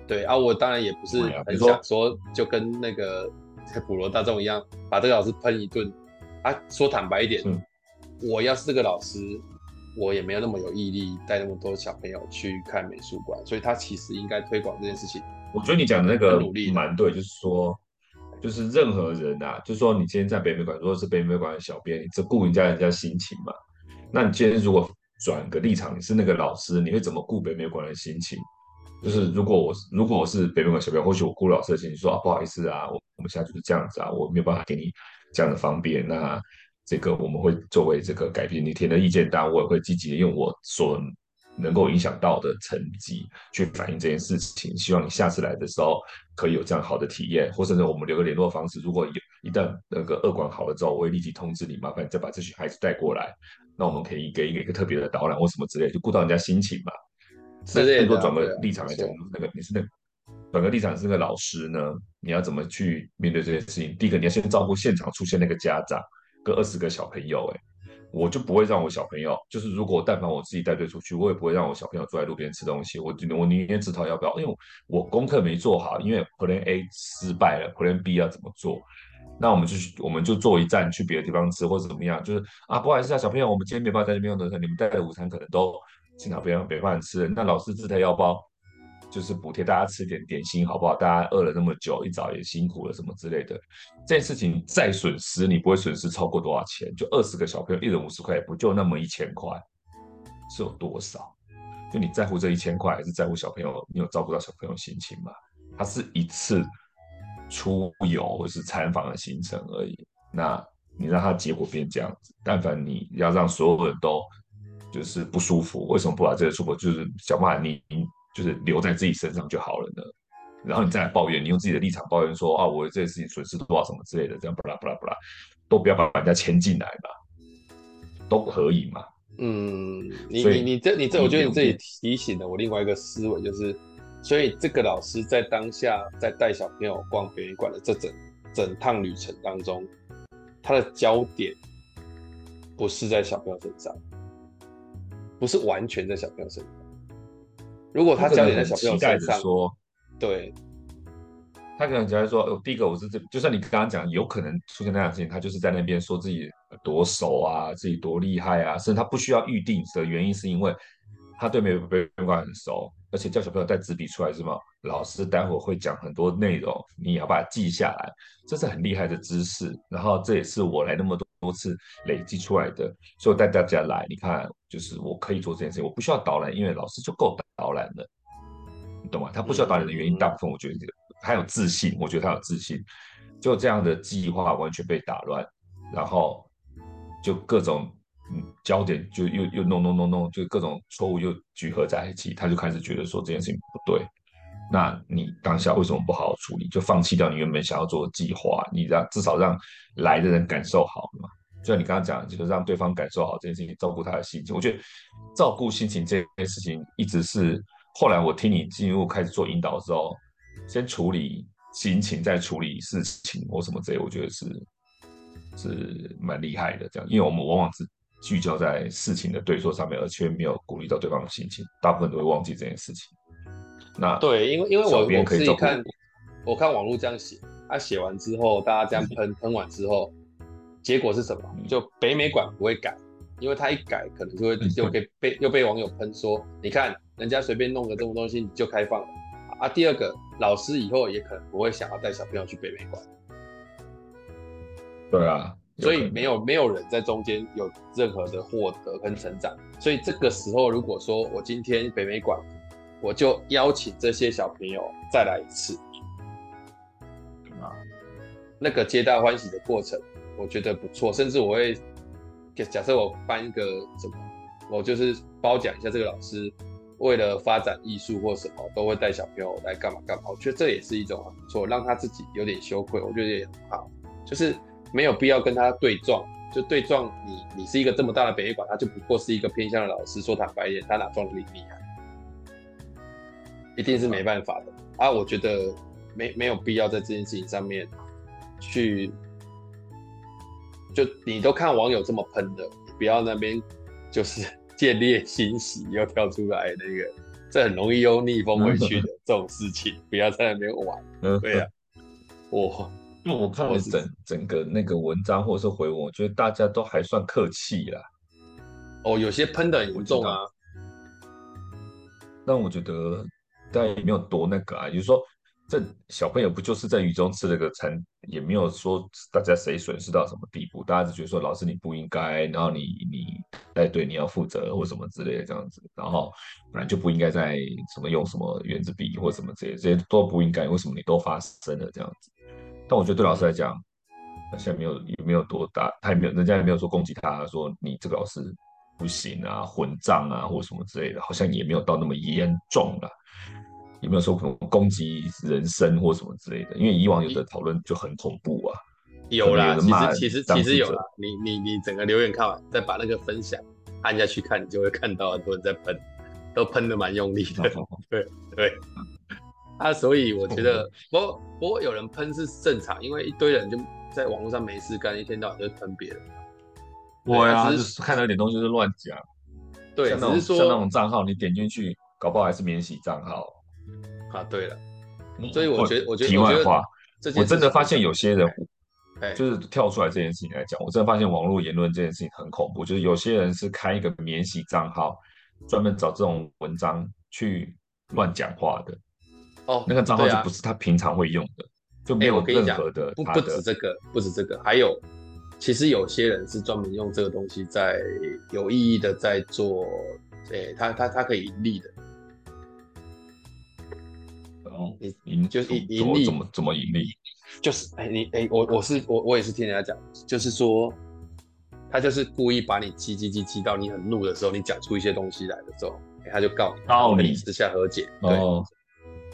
对啊，我当然也不是很想说就跟那个普罗大众一样把这个老师喷一顿。啊，说坦白一点，我要是这个老师，我也没有那么有毅力带那么多小朋友去看美术馆，所以他其实应该推广这件事情。我觉得你讲的那个努力蛮对，就是说。就是任何人啊，就是说你今天在北美馆，如果是北美馆的小编，你只顾人家人家心情嘛。那你今天如果转个立场，你是那个老师，你会怎么顾北美馆的心情？就是如果我如果我是北美馆小编，或许我顾老师的心情，说啊不好意思啊，我我们现在就是这样子啊，我没有办法给你这样的方便。那这个我们会作为这个改变你提的意见，当然我也会积极的用我所。能够影响到的成绩去反映这件事情，希望你下次来的时候可以有这样好的体验，或者是我们留个联络方式。如果有一旦那个二管好了之后，我会立即通知你，麻烦你再把这群孩子带过来，那我们可以给一个一个特别的导览或什么之类，就顾到人家心情嘛。是这样。如果转个立场来讲，那个你是那个转个立场是个老师呢，你要怎么去面对这件事情？第一个，你要先照顾现场出现那个家长跟二十个小朋友，哎。我就不会让我小朋友，就是如果但凡我自己带队出去，我也不会让我小朋友坐在路边吃东西。我我宁愿自讨要不要，因为我功课没做好，因为 Plan A 失败了，Plan B 要怎么做？那我们就去，我们就坐一站去别的地方吃，或者怎么样？就是啊，不好意思啊，小朋友，我们今天没办法在这边用的，你们带的午餐可能都经常别人没办法吃。那老师自掏腰包。就是补贴大家吃点点心，好不好？大家饿了那么久，一早也辛苦了，什么之类的。这件事情再损失，你不会损失超过多少钱？就二十个小朋友，一人五十块，也不就那么一千块，是有多少？就你在乎这一千块，还是在乎小朋友？你有照顾到小朋友心情吗？它是一次出游或是参访的行程而已。那你让他结果变这样子，但凡你要让所有人都就是不舒服，为什么不把这个舒服就是想办法你？就是留在自己身上就好了呢，然后你再来抱怨，你用自己的立场抱怨说啊，我这件事情损失多少什么之类的，这样巴拉巴拉巴拉，都不要把人家牵进来吧，都可以嘛。嗯，你你你这你这，我觉得你这里提醒了我另外一个思维，就是，所以这个老师在当下在带小朋友逛表演馆的这整整趟旅程当中，他的焦点不是在小朋友身上，不是完全在小朋友身上。如果他焦点在小朋友身上，说，对，他可能只会说，哦，第一个我是这，就像你刚刚讲，有可能出现那样的事情，他就是在那边说自己多熟啊，自己多厉害啊，甚至他不需要预定的原因是因为他对美美馆很熟，而且叫小朋友带纸笔出来是吗？老师待会儿会讲很多内容，你要把它记下来，这是很厉害的知识，然后这也是我来那么多。多次累积出来的，所以带大家来，你看，就是我可以做这件事情，我不需要导览，因为老师就够导览的，你懂吗？他不需要导览的原因，大部分我觉得他有自信，我觉得他有自信，就这样的计划完全被打乱，然后就各种嗯焦点就又又弄弄弄弄，就各种错误又聚合在一起，他就开始觉得说这件事情不对。那你当下为什么不好好处理？就放弃掉你原本想要做的计划？你让至少让来的人感受好嘛？就像你刚刚讲，就是让对方感受好这件事情，照顾他的心情。我觉得照顾心情这件事情，一直是后来我听你进入开始做引导的时候，先处理心情，再处理事情或什么之类，我觉得是是蛮厉害的。这样，因为我们往往是聚焦在事情的对错上面，而却没有顾虑到对方的心情，大部分都会忘记这件事情。那对，因为因为我我自己看，我看网络这样写，他、啊、写完之后，大家这样喷喷完之后，结果是什么？就北美馆不会改，因为他一改，可能就会就被被又被网友喷说，你看人家随便弄个这种东西，你就开放了啊。第二个，老师以后也可能不会想要带小朋友去北美馆。对啊，所以没有没有人在中间有任何的获得跟成长，所以这个时候如果说我今天北美馆。我就邀请这些小朋友再来一次，啊，那个皆大欢喜的过程，我觉得不错。甚至我会，假设我办一个什么，我就是褒奖一下这个老师，为了发展艺术或什么，都会带小朋友来干嘛干嘛。我觉得这也是一种很不错，让他自己有点羞愧，我觉得也很好。就是没有必要跟他对撞，就对撞你，你是一个这么大的北美馆，他就不过是一个偏向的老师。说坦白一点，他哪撞得你厉害？一定是没办法的啊！我觉得没没有必要在这件事情上面去，就你都看网友这么喷的，你不要那边就是 见猎心喜又跳出来那个，这很容易又逆风回去的这种事情，不要在那边玩。嗯对啊，我因为我看了整整个那个文章或者是回文，我觉得大家都还算客气啦。哦，有些喷的很严重啊。但我觉得。但也没有多那个啊，就是说，这小朋友不就是在雨中吃了个餐，也没有说大家谁损失到什么地步，大家只觉得说老师你不应该，然后你你带队你要负责或什么之类的这样子，然后本来就不应该在什么用什么原子笔或什么这些这些都不应该，为什么你都发生了这样子？但我觉得对老师来讲，现在没有也没有多大，他也没有人家也没有说攻击他说你这个老师不行啊，混账啊或什么之类的，好像也没有到那么严重了。有没有说可能攻击人身或什么之类的？因为以往有的讨论就很恐怖啊。有啦，其实其实其实有啦。你你你整个留言看完，再把那个分享按下去看，你就会看到很多人在喷，都喷的蛮用力的。对对。啊，所以我觉得，不过不过有人喷是正常，因为一堆人就在网络上没事干，一天到晚就喷别人。我呀，就是看到一点东西就乱讲。对，只是说像那种账号，你点进去，搞不好还是免洗账号。啊，对了，所以我觉得，我觉得，题外话，我真的发现有些人，就是跳出来这件事情来讲，我真的发现网络言论这件事情很恐怖，就是有些人是开一个免洗账号，专门找这种文章去乱讲话的。哦，那个账号就不是他平常会用的，就没有任何的。不不止这个，不止这个，还有，其实有些人是专门用这个东西在有意义的在做，诶，他他他可以盈利的。哦，你盈就是盈利怎么怎么盈利？就是哎，你哎，我我是我我也是听人家讲，就是说，他就是故意把你激激激激到你很怒的时候，你讲出一些东西来的时候，他就告你，告你私下和解，对。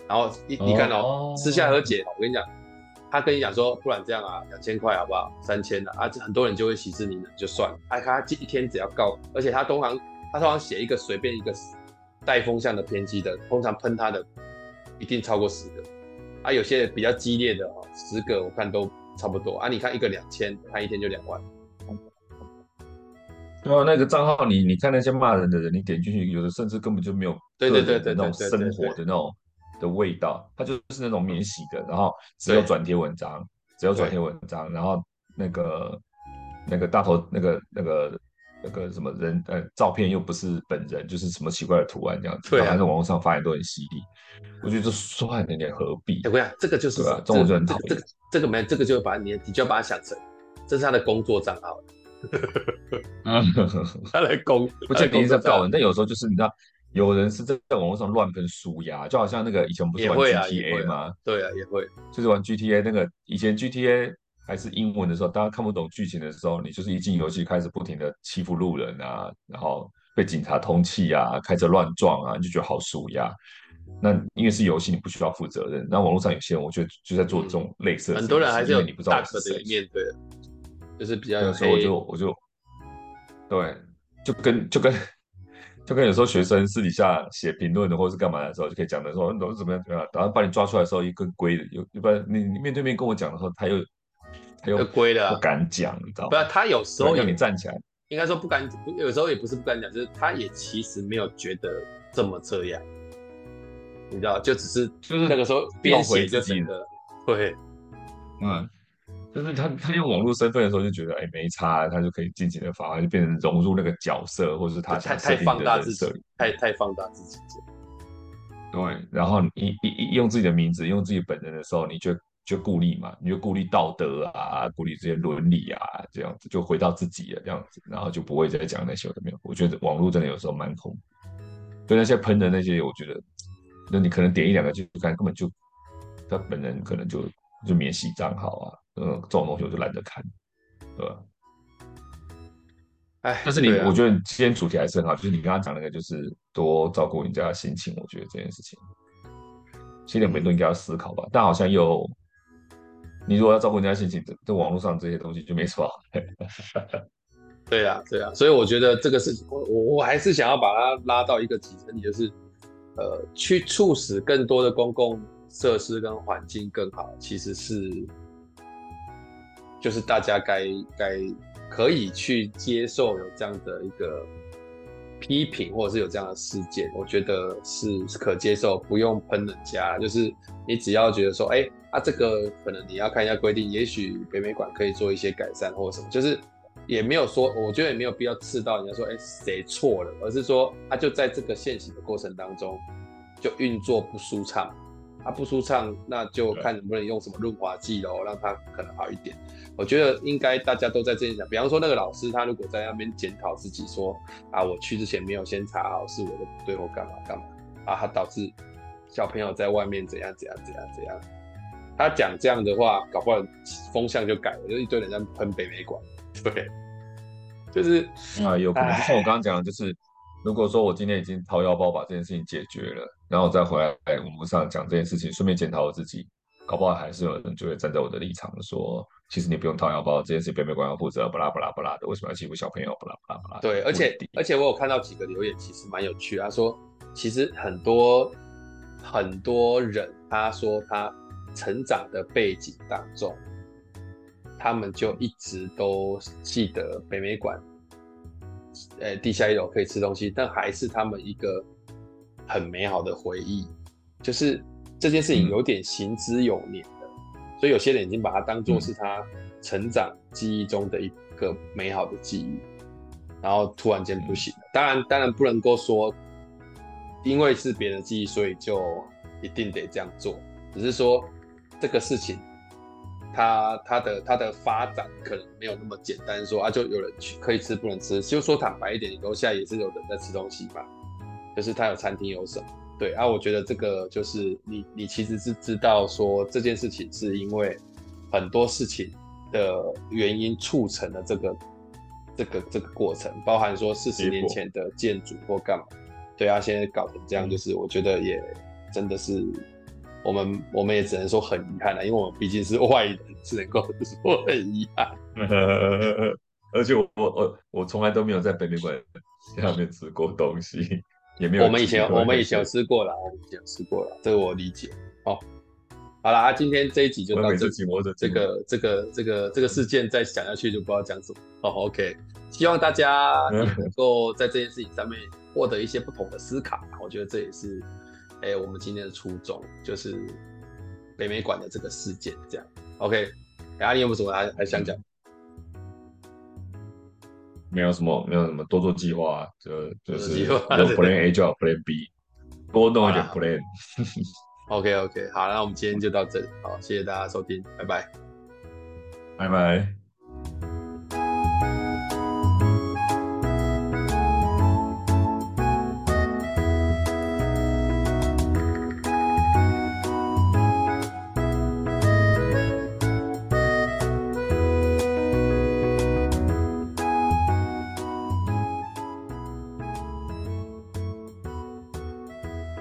然后你你看哦，私下和解，我跟你讲，他跟你讲说，不然这样啊，两千块好不好？三千的啊，这很多人就会息事宁人，就算了。哎，他一天只要告，而且他通常他通常写一个随便一个带风向的偏激的，通常喷他的一定超过十个。啊，有些比较激烈的哦，十个我看都差不多啊。你看一个两千，他一天就两万。对啊，那个账号你你看那些骂人的人，你点进去，有的甚至根本就没有对对对对那种生活的那种。的味道，它就是那种免洗的，然后只有转贴文章，只有转贴文章，然后那个那个大头那个那个那个什么人呃照片又不是本人，就是什么奇怪的图案这样子，对、啊，然后在网络上发言都很犀利，我觉得这算了点何必？对啊，这个就是，对啊，这种就很讨厌。这个这个没这个就把你你就要把它想成这是他的工作账号，他来攻不确定是告人，但有时候就是你知道。有人是在在网络上乱喷纾压，就好像那个以前不是玩 GTA 吗？对啊，也会，就是玩 GTA 那个以前 GTA 还是英文的时候，大家看不懂剧情的时候，你就是一进游戏开始不停的欺负路人啊，然后被警察通缉啊，开车乱撞啊，你就觉得好舒压。那因为是游戏，你不需要负责任。那网络上有些人，我觉得就在做这种类似很多人还是有你不知道是谁面对，就是比较有时候我就我就对，就跟就跟。就跟有时候学生私底下写评论的，或者是干嘛的时候，就可以讲的说，你怎么样怎么样，然后把你抓出来的时候，一个龟的，有一般你你面对面跟我讲的时候，他又他又龟的不敢讲，你知道吗？不，他有时候让你站起来，应该说不敢，有时候也不是不敢讲，就是他也其实没有觉得这么这样，你知道，就只是就是那个时候编写自己的，对，嗯。就是他，他用网络身份的时候就觉得，哎、欸，没差，他就可以尽情的发挥，就变成融入那个角色，或者是他太太放大自己，太太放大自己。对，然后你一一用自己的名字，用自己本人的时候，你就就顾虑嘛，你就顾虑道德啊，顾虑这些伦理啊，这样子就回到自己了，这样子，然后就不会再讲那些有的没有。我觉得网络真的有时候蛮恐怖，对那些喷的那些，我觉得，那你可能点一两个就看，根本就他本人可能就就免洗账号啊。嗯，这种东西我就懒得看，对吧？哎，但是你，啊、我觉得今天主题还是很好，就是你刚刚讲那个，就是多照顾人家的心情。我觉得这件事情，心里每都应该要思考吧。嗯、但好像又，你如果要照顾人家心情，这这网络上这些东西就没什么好。对啊，对啊，所以我觉得这个是我我我还是想要把它拉到一个集成，就是呃，去促使更多的公共设施跟环境更好，其实是。就是大家该该可以去接受有这样的一个批评，或者是有这样的事件，我觉得是可接受，不用喷人家。就是你只要觉得说，哎、啊，这个可能你要看一下规定，也许北美馆可以做一些改善或什么，就是也没有说，我觉得也没有必要刺到人家说，哎、欸，谁错了，而是说他就在这个现行的过程当中就运作不舒畅。他不舒畅，那就看能不能用什么润滑剂喽，让他可能好一点。我觉得应该大家都在这样讲，比方说那个老师，他如果在那边检讨自己说啊，我去之前没有先查好是我的不对或干嘛干嘛啊，他导致小朋友在外面怎样怎样怎样怎样。他讲这样的话，搞不好风向就改了，就一堆人在喷北美馆。对，就是啊，有可能就像我刚刚讲的，就是。如果说我今天已经掏腰包把这件事情解决了，然后再回来我们上讲这件事情，顺便检讨我自己，搞不好还是有人就会站在我的立场说，其实你不用掏腰包，这件事情北美馆要负责，不啦不啦不啦的，为什么要欺负小朋友，不啦不啦不啦。对，而且而且我有看到几个留言，其实蛮有趣。他说，其实很多很多人他说他成长的背景当中，他们就一直都记得北美馆，呃，地下一楼可以吃东西，但还是他们一个很美好的回忆，就是这件事情有点行之有年的，嗯、所以有些人已经把它当做是他成长记忆中的一个美好的记忆。然后突然间不行了，当然当然不能够说，因为是别人的记忆，所以就一定得这样做。只是说这个事情，它它的它的发展可能没有那么简单说，说啊就有人去可以吃不能吃，就说坦白一点，你楼下也是有人在吃东西嘛，就是他有餐厅有什么，对啊，我觉得这个就是你你其实是知道说这件事情是因为很多事情的原因促成了这个。这个这个过程，包含说四十年前的建筑或干嘛，对啊，现在搞成这样，就是我觉得也真的是，我们我们也只能说很遗憾了，因为我们毕竟是外人，只能够说很遗憾。而且我我我从来都没有在北美馆下面吃过东西，也没有。我们以前我们以前有吃过了，我们以前有吃过了，这个我理解。哦。好啦，今天这一集就到这，这个这个这个这个这个事件再讲下去就不知道讲什么。哦，OK，希望大家 能够在这件事情上面获得一些不同的思考。我觉得这也是，哎、欸，我们今天的初衷就是北美馆的这个事件这样。OK，阿你有没有什么还还想讲？没有什么，没有什么，多做计划，就就是有 Plan A 就要 Plan B，多弄一点 Plan。OK OK，好，那我们今天就到这里，好，谢谢大家收听，拜拜，拜拜。